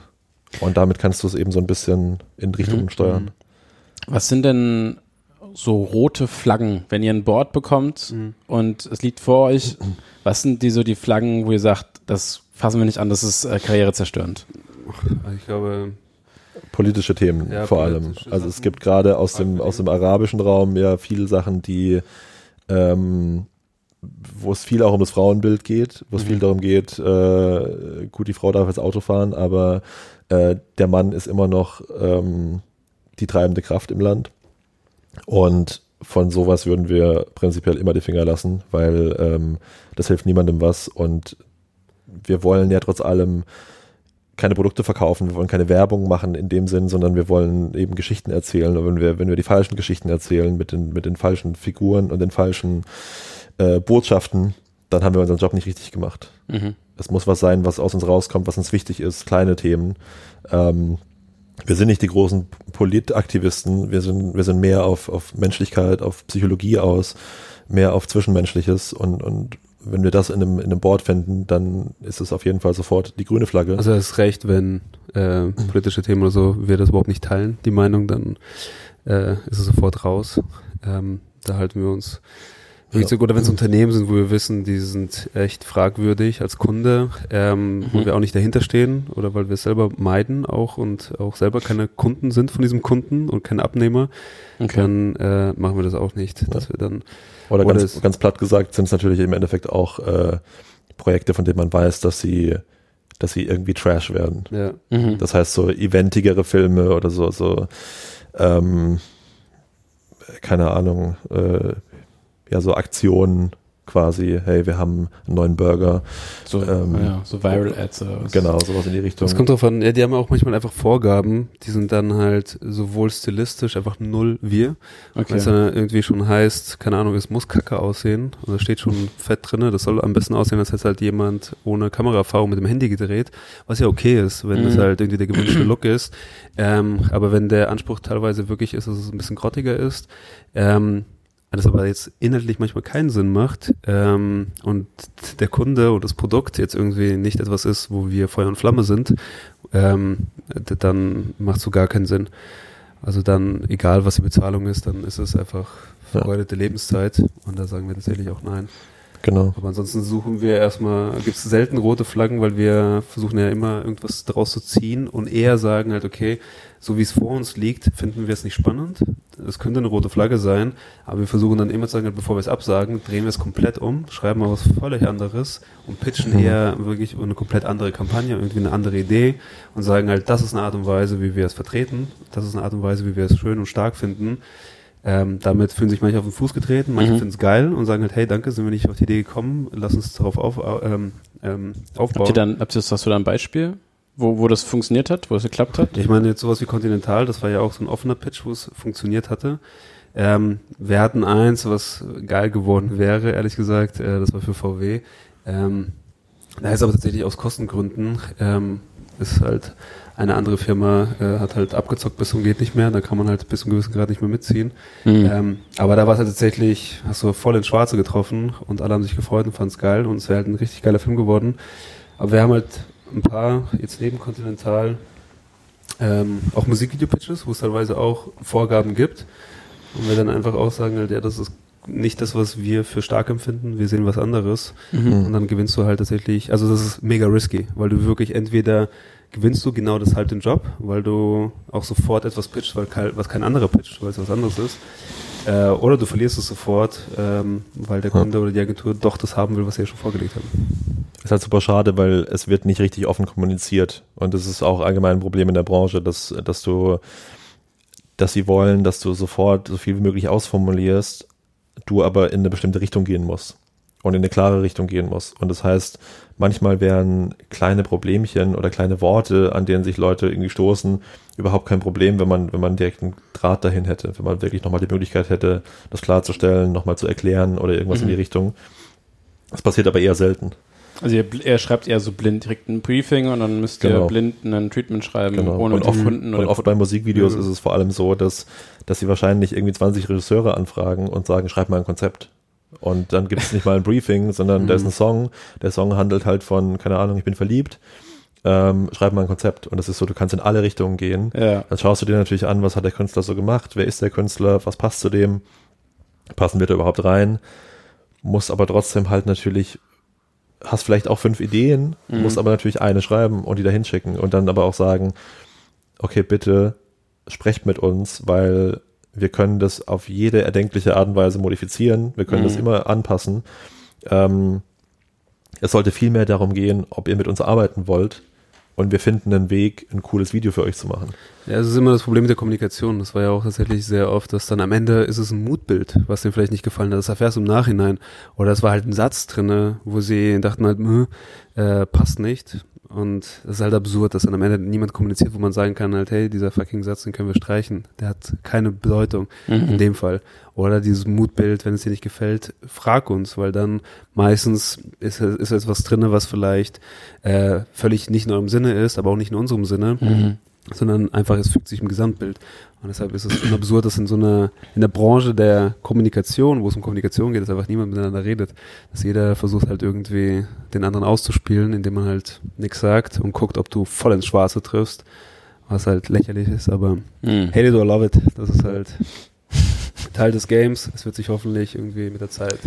Und damit kannst du es eben so ein bisschen in Richtungen Mhm. steuern. Was sind denn so rote Flaggen, wenn ihr ein Board bekommt Mhm. und es liegt vor euch? Was sind die so die Flaggen, wo ihr sagt, das fassen wir nicht an, das ist äh, karrierezerstörend? Ich glaube, Politische Themen Ja, vor allem. Also es gibt gerade aus dem, aus dem arabischen Raum ja viele Sachen, die ähm, wo es viel auch um das Frauenbild geht, wo es Mhm. viel darum geht, äh, gut, die Frau darf jetzt Auto fahren, aber äh, der Mann ist immer noch ähm, die treibende Kraft im Land. Und von sowas würden wir prinzipiell immer die Finger lassen, weil ähm, das hilft niemandem was und wir wollen ja trotz allem keine Produkte verkaufen, wir wollen keine Werbung machen in dem Sinn, sondern wir wollen eben Geschichten erzählen. Und wenn wir, wenn wir die falschen Geschichten erzählen mit den, mit den falschen Figuren und den falschen äh, Botschaften, dann haben wir unseren Job nicht richtig gemacht. Mhm. Es muss was sein, was aus uns rauskommt, was uns wichtig ist, kleine Themen. Ähm, wir sind nicht die großen Politaktivisten, wir sind, wir sind mehr auf, auf Menschlichkeit, auf Psychologie aus, mehr auf Zwischenmenschliches und, und wenn wir das in einem, in einem Board finden, dann ist es auf jeden Fall sofort die grüne Flagge. also es recht, wenn äh, politische Themen oder so wir das überhaupt nicht teilen, die Meinung, dann äh, ist es sofort raus. Ähm, da halten wir uns Richtig, oder wenn es Unternehmen sind, wo wir wissen, die sind echt fragwürdig als Kunde, ähm, Mhm. wo wir auch nicht dahinter stehen oder weil wir es selber meiden auch und auch selber keine Kunden sind von diesem Kunden und keine Abnehmer, Okay. dann äh, machen wir das auch nicht, dass wir dann Oder Oder ganz, ganz platt gesagt sind es natürlich im Endeffekt auch äh, Projekte, von denen man weiß, dass sie, dass sie irgendwie Trash werden. ja, Mhm. Das heißt so eventigere Filme oder so, so ähm, keine Ahnung, äh, ja so Aktionen quasi, hey, wir haben einen neuen Burger, so, ähm, ja, so Viral Ads oder was. genau, sowas in die Richtung. Das kommt drauf an, ja, die haben auch manchmal einfach Vorgaben, die sind dann halt sowohl stilistisch einfach null wir, weil es Okay. dann irgendwie schon heißt, keine Ahnung, es muss kacke aussehen und da steht schon fett drinne, das soll am besten aussehen, als hätte halt jemand ohne Kameraerfahrung mit dem Handy gedreht, was ja okay ist, wenn das Mhm. halt irgendwie der gewünschte Look ist, ähm, aber wenn der Anspruch teilweise wirklich ist, dass es ein bisschen grottiger ist, ähm, das aber jetzt inhaltlich manchmal keinen Sinn macht ähm, und der Kunde oder das Produkt jetzt irgendwie nicht etwas ist, wo wir Feuer und Flamme sind, ähm, dann macht es so gar keinen Sinn. Also dann, egal was die Bezahlung ist, dann ist es einfach vergeudete Lebenszeit und da sagen wir tatsächlich auch nein. Genau. Aber ansonsten suchen wir erstmal, gibt es selten rote Flaggen, weil wir versuchen ja immer irgendwas daraus zu ziehen und eher sagen halt, okay, so wie es vor uns liegt, finden wir es nicht spannend. Es könnte eine rote Flagge sein, aber wir versuchen dann immer zu sagen, bevor wir es absagen, drehen wir es komplett um, schreiben mal was völlig anderes und pitchen Mhm. eher wirklich eine komplett andere Kampagne, irgendwie eine andere Idee und sagen halt, das ist eine Art und Weise, wie wir es vertreten, das ist eine Art und Weise, wie wir es schön und stark finden. Ähm, damit fühlen sich manche auf den Fuß getreten, manche Mhm. finden es geil und sagen halt, hey, danke, sind wir nicht auf die Idee gekommen, lass uns darauf auf, au- ähm, ähm, aufbauen. Habt ihr dann, habt ihr das, hast du da ein Beispiel, wo, wo das funktioniert hat, wo es geklappt hat? Ich meine, jetzt sowas wie Continental, das war ja auch so ein offener Pitch, wo es funktioniert hatte. Ähm, wir hatten eins, was geil geworden wäre, ehrlich gesagt, äh, das war für VW. Ähm, da ist aber tatsächlich aus Kostengründen, ähm, ist halt eine andere Firma, äh, hat halt abgezockt bis zum geht nicht mehr, da kann man halt bis zum gewissen Grad nicht mehr mitziehen. Mhm. Ähm, aber da war es halt tatsächlich, hast du voll ins Schwarze getroffen und alle haben sich gefreut und fanden es geil und es wäre halt ein richtig geiler Film geworden. Aber wir haben halt ein paar, jetzt neben Continental, ähm, auch Musikvideo-Pitches, wo es teilweise auch Vorgaben gibt. Und wir dann einfach auch sagen halt, ja, das ist nicht das, was wir für stark empfinden, wir sehen was anderes. Mhm. Und dann gewinnst du halt tatsächlich, also das ist mega risky, weil du wirklich entweder gewinnst du genau das halt den Job, weil du auch sofort etwas pitchst, weil kein, was kein anderer pitcht, weil es was anderes ist. Äh, oder du verlierst es sofort, ähm, weil der Ja. Kunde oder die Agentur doch das haben will, was sie ja schon vorgelegt haben. Ist halt super schade, weil es wird nicht richtig offen kommuniziert. Und das ist auch allgemein ein Problem in der Branche, dass, dass du, dass sie wollen, dass du sofort so viel wie möglich ausformulierst, du aber in eine bestimmte Richtung gehen musst. Und in eine klare Richtung gehen musst. Und das heißt, manchmal wären kleine Problemchen oder kleine Worte, an denen sich Leute irgendwie stoßen, überhaupt kein Problem, wenn man, wenn man direkt einen Draht dahin hätte, wenn man wirklich nochmal die Möglichkeit hätte, das klarzustellen, nochmal zu erklären oder irgendwas Mhm. in die Richtung. Das passiert aber eher selten. Also ihr, er schreibt eher so blind direkt ein Briefing und dann müsst ihr Genau. blind ein Treatment schreiben, Genau. ohne und oft, den Kunden und oft bei Musikvideos Ja. ist es vor allem so, dass, dass sie wahrscheinlich irgendwie 20 Regisseure anfragen und sagen, schreib mal ein Konzept. Und dann gibt es nicht mal ein Briefing, sondern da ist ein Song. Der Song handelt halt von, keine Ahnung, ich bin verliebt. Ähm, schreib mal ein Konzept. Und das ist so, du kannst in alle Richtungen gehen. Ja. Dann schaust du dir natürlich an, was hat der Künstler so gemacht, wer ist der Künstler, was passt zu dem, passen wir da überhaupt rein, muss aber trotzdem halt natürlich, hast vielleicht auch fünf Ideen, Mhm. musst aber natürlich eine schreiben und die da hinschicken und dann aber auch sagen, okay, bitte sprecht mit uns, weil wir können das auf jede erdenkliche Art und Weise modifizieren, wir können Mhm. das immer anpassen. Ähm, es sollte viel mehr darum gehen, ob ihr mit uns arbeiten wollt und wir finden einen Weg, ein cooles Video für euch zu machen. Ja, es ist immer das Problem mit der Kommunikation. Das war ja auch tatsächlich sehr oft, dass dann am Ende ist es ein Mutbild, was dem vielleicht nicht gefallen hat. Das erfährst du im Nachhinein. Oder es war halt ein Satz drinne, wo sie dachten halt, "Mh, äh, passt nicht. Und das ist halt absurd, dass dann am Ende niemand kommuniziert, wo man sagen kann halt, hey, dieser fucking Satz, den können wir streichen. Der hat keine Bedeutung in Mhm. dem Fall. Oder dieses Mutbild, wenn es dir nicht gefällt, frag uns, weil dann meistens ist, ist etwas drinne, was vielleicht äh, völlig nicht in eurem Sinne ist, aber auch nicht in unserem Sinne Mhm. Sondern einfach es fügt sich im Gesamtbild. Und deshalb ist es schon absurd, dass in so einer, in der Branche der Kommunikation, wo es um Kommunikation geht, dass einfach niemand miteinander redet, dass jeder versucht halt irgendwie den anderen auszuspielen, indem man halt nichts sagt und guckt, ob du voll ins Schwarze triffst, was halt lächerlich ist, aber Mhm. hate it or love it, das ist halt Teil des Games. Es wird sich hoffentlich irgendwie mit der Zeit.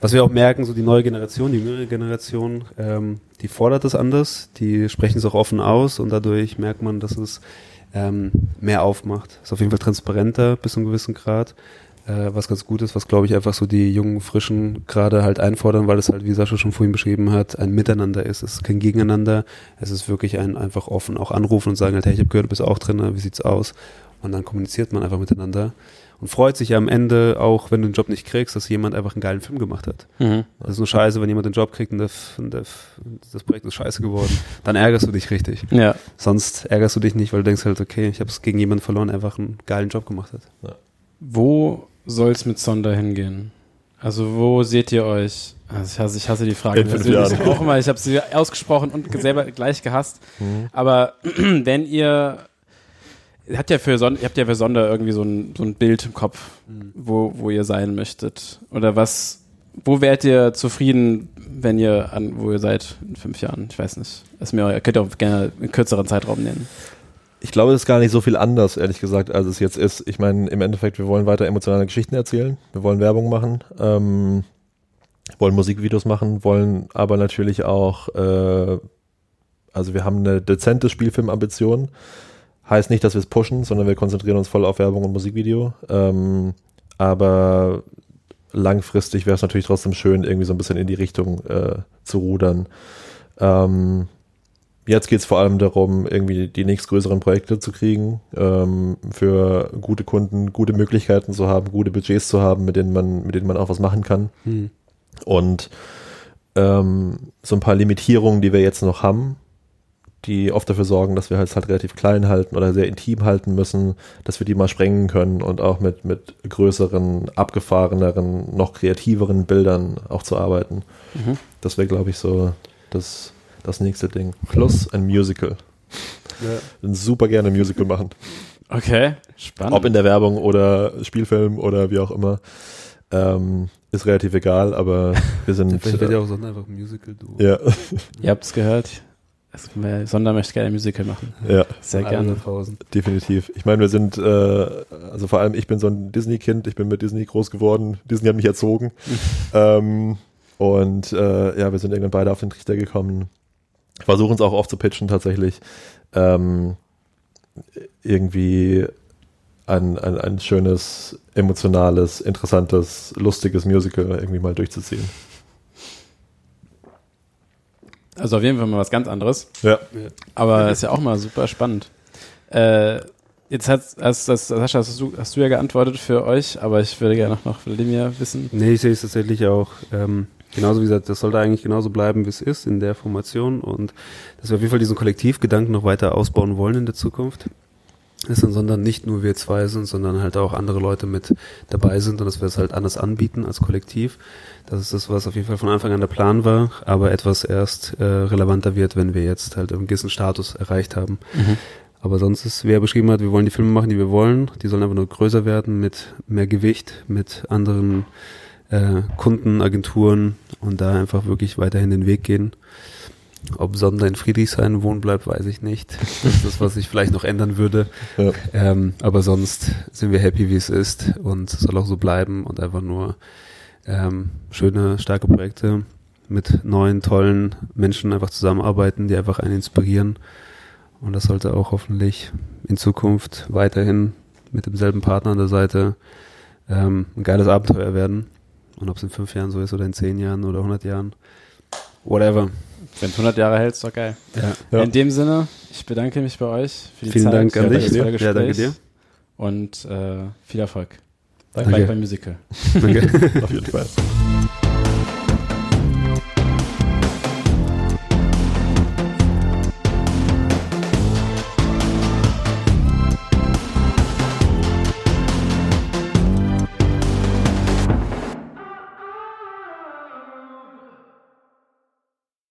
Was wir auch merken, so die neue Generation, die jüngere Generation, ähm, die fordert das anders, die sprechen es auch offen aus und dadurch merkt man, dass es ähm, mehr aufmacht. Ist auf jeden Fall transparenter bis zu einem gewissen Grad äh, was ganz gut ist, was glaube ich einfach so die jungen Frischen gerade halt einfordern, weil es halt, wie Sascha schon vorhin beschrieben hat, ein Miteinander ist. Es ist kein Gegeneinander. Es ist wirklich ein einfach offen auch anrufen und sagen halt, hey, ich habe gehört, du bist auch drin, wie sieht's aus? Und dann kommuniziert man einfach miteinander und freut sich ja am Ende auch, wenn du den Job nicht kriegst, dass jemand einfach einen geilen Film gemacht hat. Mhm. Das ist nur scheiße, wenn jemand den Job kriegt und, der, und der, das Projekt ist scheiße geworden. Dann ärgerst du dich richtig. Ja. Sonst ärgerst du dich nicht, weil du denkst halt, okay, ich habe es gegen jemanden verloren, der einfach einen geilen Job gemacht hat. Ja. Wo soll es mit Sonder hingehen? Also wo seht ihr euch? Also ich hasse, ich hasse die Frage persönlich auch immer. Ich habe sie ausgesprochen und selber gleich gehasst. Mhm. Aber wenn ihr ihr habt ja für Son ihr habt ja für Sonder irgendwie so ein, so ein Bild im Kopf, mhm. wo, wo ihr sein möchtet. Oder was, wo wärt ihr zufrieden, wenn ihr an, wo ihr seid in fünf Jahren? Ich weiß nicht. Das mir, ihr könnt auch gerne einen kürzeren Zeitraum nennen ich glaube, es ist gar nicht so viel anders, ehrlich gesagt, als es jetzt ist. Ich meine, im Endeffekt, wir wollen weiter emotionale Geschichten erzählen, wir wollen Werbung machen, ähm, wollen Musikvideos machen, wollen aber natürlich auch, äh, also wir haben eine dezente Spielfilmambition. Heißt nicht, dass wir es pushen, sondern wir konzentrieren uns voll auf Werbung und Musikvideo. Ähm, aber langfristig wäre es natürlich trotzdem schön, irgendwie so ein bisschen in die Richtung äh, zu rudern. Ähm, Jetzt geht es vor allem darum, irgendwie die nächstgrößeren Projekte zu kriegen, ähm, für gute Kunden gute Möglichkeiten zu haben, gute Budgets zu haben, mit denen man, mit denen man auch was machen kann. Hm. Und ähm, so ein paar Limitierungen, die wir jetzt noch haben, die oft dafür sorgen, dass wir halt, halt relativ klein halten oder sehr intim halten müssen, dass wir die mal sprengen können und auch mit, mit größeren, abgefahreneren, noch kreativeren Bildern auch zu arbeiten. Mhm. Das wäre, glaube ich, so das das nächste Ding. Plus ein Musical. Ja. Super gerne ein Musical machen. Okay, spannend. Ob in der Werbung oder Spielfilm oder wie auch immer. Ähm, ist relativ egal, aber wir sind. Vielleicht wird ja auch Sonder einfach ein Musical du. Ja. Ihr habt es gehört. Sonder möchte gerne ein Musical machen. Ja. Sehr gerne. Definitiv. Ich meine, wir sind, äh, also vor allem ich bin so ein Disney-Kind, ich bin mit Disney groß geworden. Disney hat mich erzogen. ähm, und äh, ja, wir sind irgendwann beide auf den Trichter gekommen versuchen es auch oft zu pitchen tatsächlich. Ähm, irgendwie ein, ein, ein schönes, emotionales, interessantes, lustiges Musical irgendwie mal durchzuziehen. Also auf jeden Fall mal was ganz anderes. Ja. Aber ist ja auch mal super spannend. Äh, jetzt hast, hast, hast, Sascha, hast du, hast du ja geantwortet für euch, aber ich würde gerne noch, noch Vladimir wissen. Nee, ich sehe es tatsächlich auch. Ähm, Genauso wie gesagt, das sollte eigentlich genauso bleiben, wie es ist in der Formation und dass wir auf jeden Fall diesen Kollektivgedanken noch weiter ausbauen wollen in der Zukunft. Ist sondern nicht nur wir zwei sind, sondern halt auch andere Leute mit dabei sind und dass wir es halt anders anbieten als Kollektiv. Das ist das, was auf jeden Fall von Anfang an der Plan war, aber etwas erst äh, relevanter wird, wenn wir jetzt halt einen gewissen Status erreicht haben. Mhm. Aber sonst ist, wer beschrieben hat, wir wollen die Filme machen, die wir wollen. Die sollen einfach nur größer werden, mit mehr Gewicht, mit anderen äh, Kunden, Agenturen und da einfach wirklich weiterhin den Weg gehen. Ob Sonder in Friedrichshain wohnen bleibt, weiß ich nicht. Das ist das, was ich vielleicht noch ändern würde. Ja. Ähm, aber sonst sind wir happy, wie es ist und soll auch so bleiben und einfach nur ähm, schöne, starke Projekte mit neuen, tollen Menschen einfach zusammenarbeiten, die einfach einen inspirieren. Und das sollte auch hoffentlich in Zukunft weiterhin mit demselben Partner an der Seite ähm, ein geiles Abenteuer werden. Und ob es in fünf Jahren so ist oder in zehn Jahren oder 100 Jahren, whatever. Wenn es 100 Jahre hält, ist doch geil. Ja. Ja. In dem Sinne, ich bedanke mich bei euch für die Vielen Zeit. Dank an dich. Ja, danke dir. Und äh, viel Erfolg. Danke. beim Musical. Danke. Auf jeden Fall.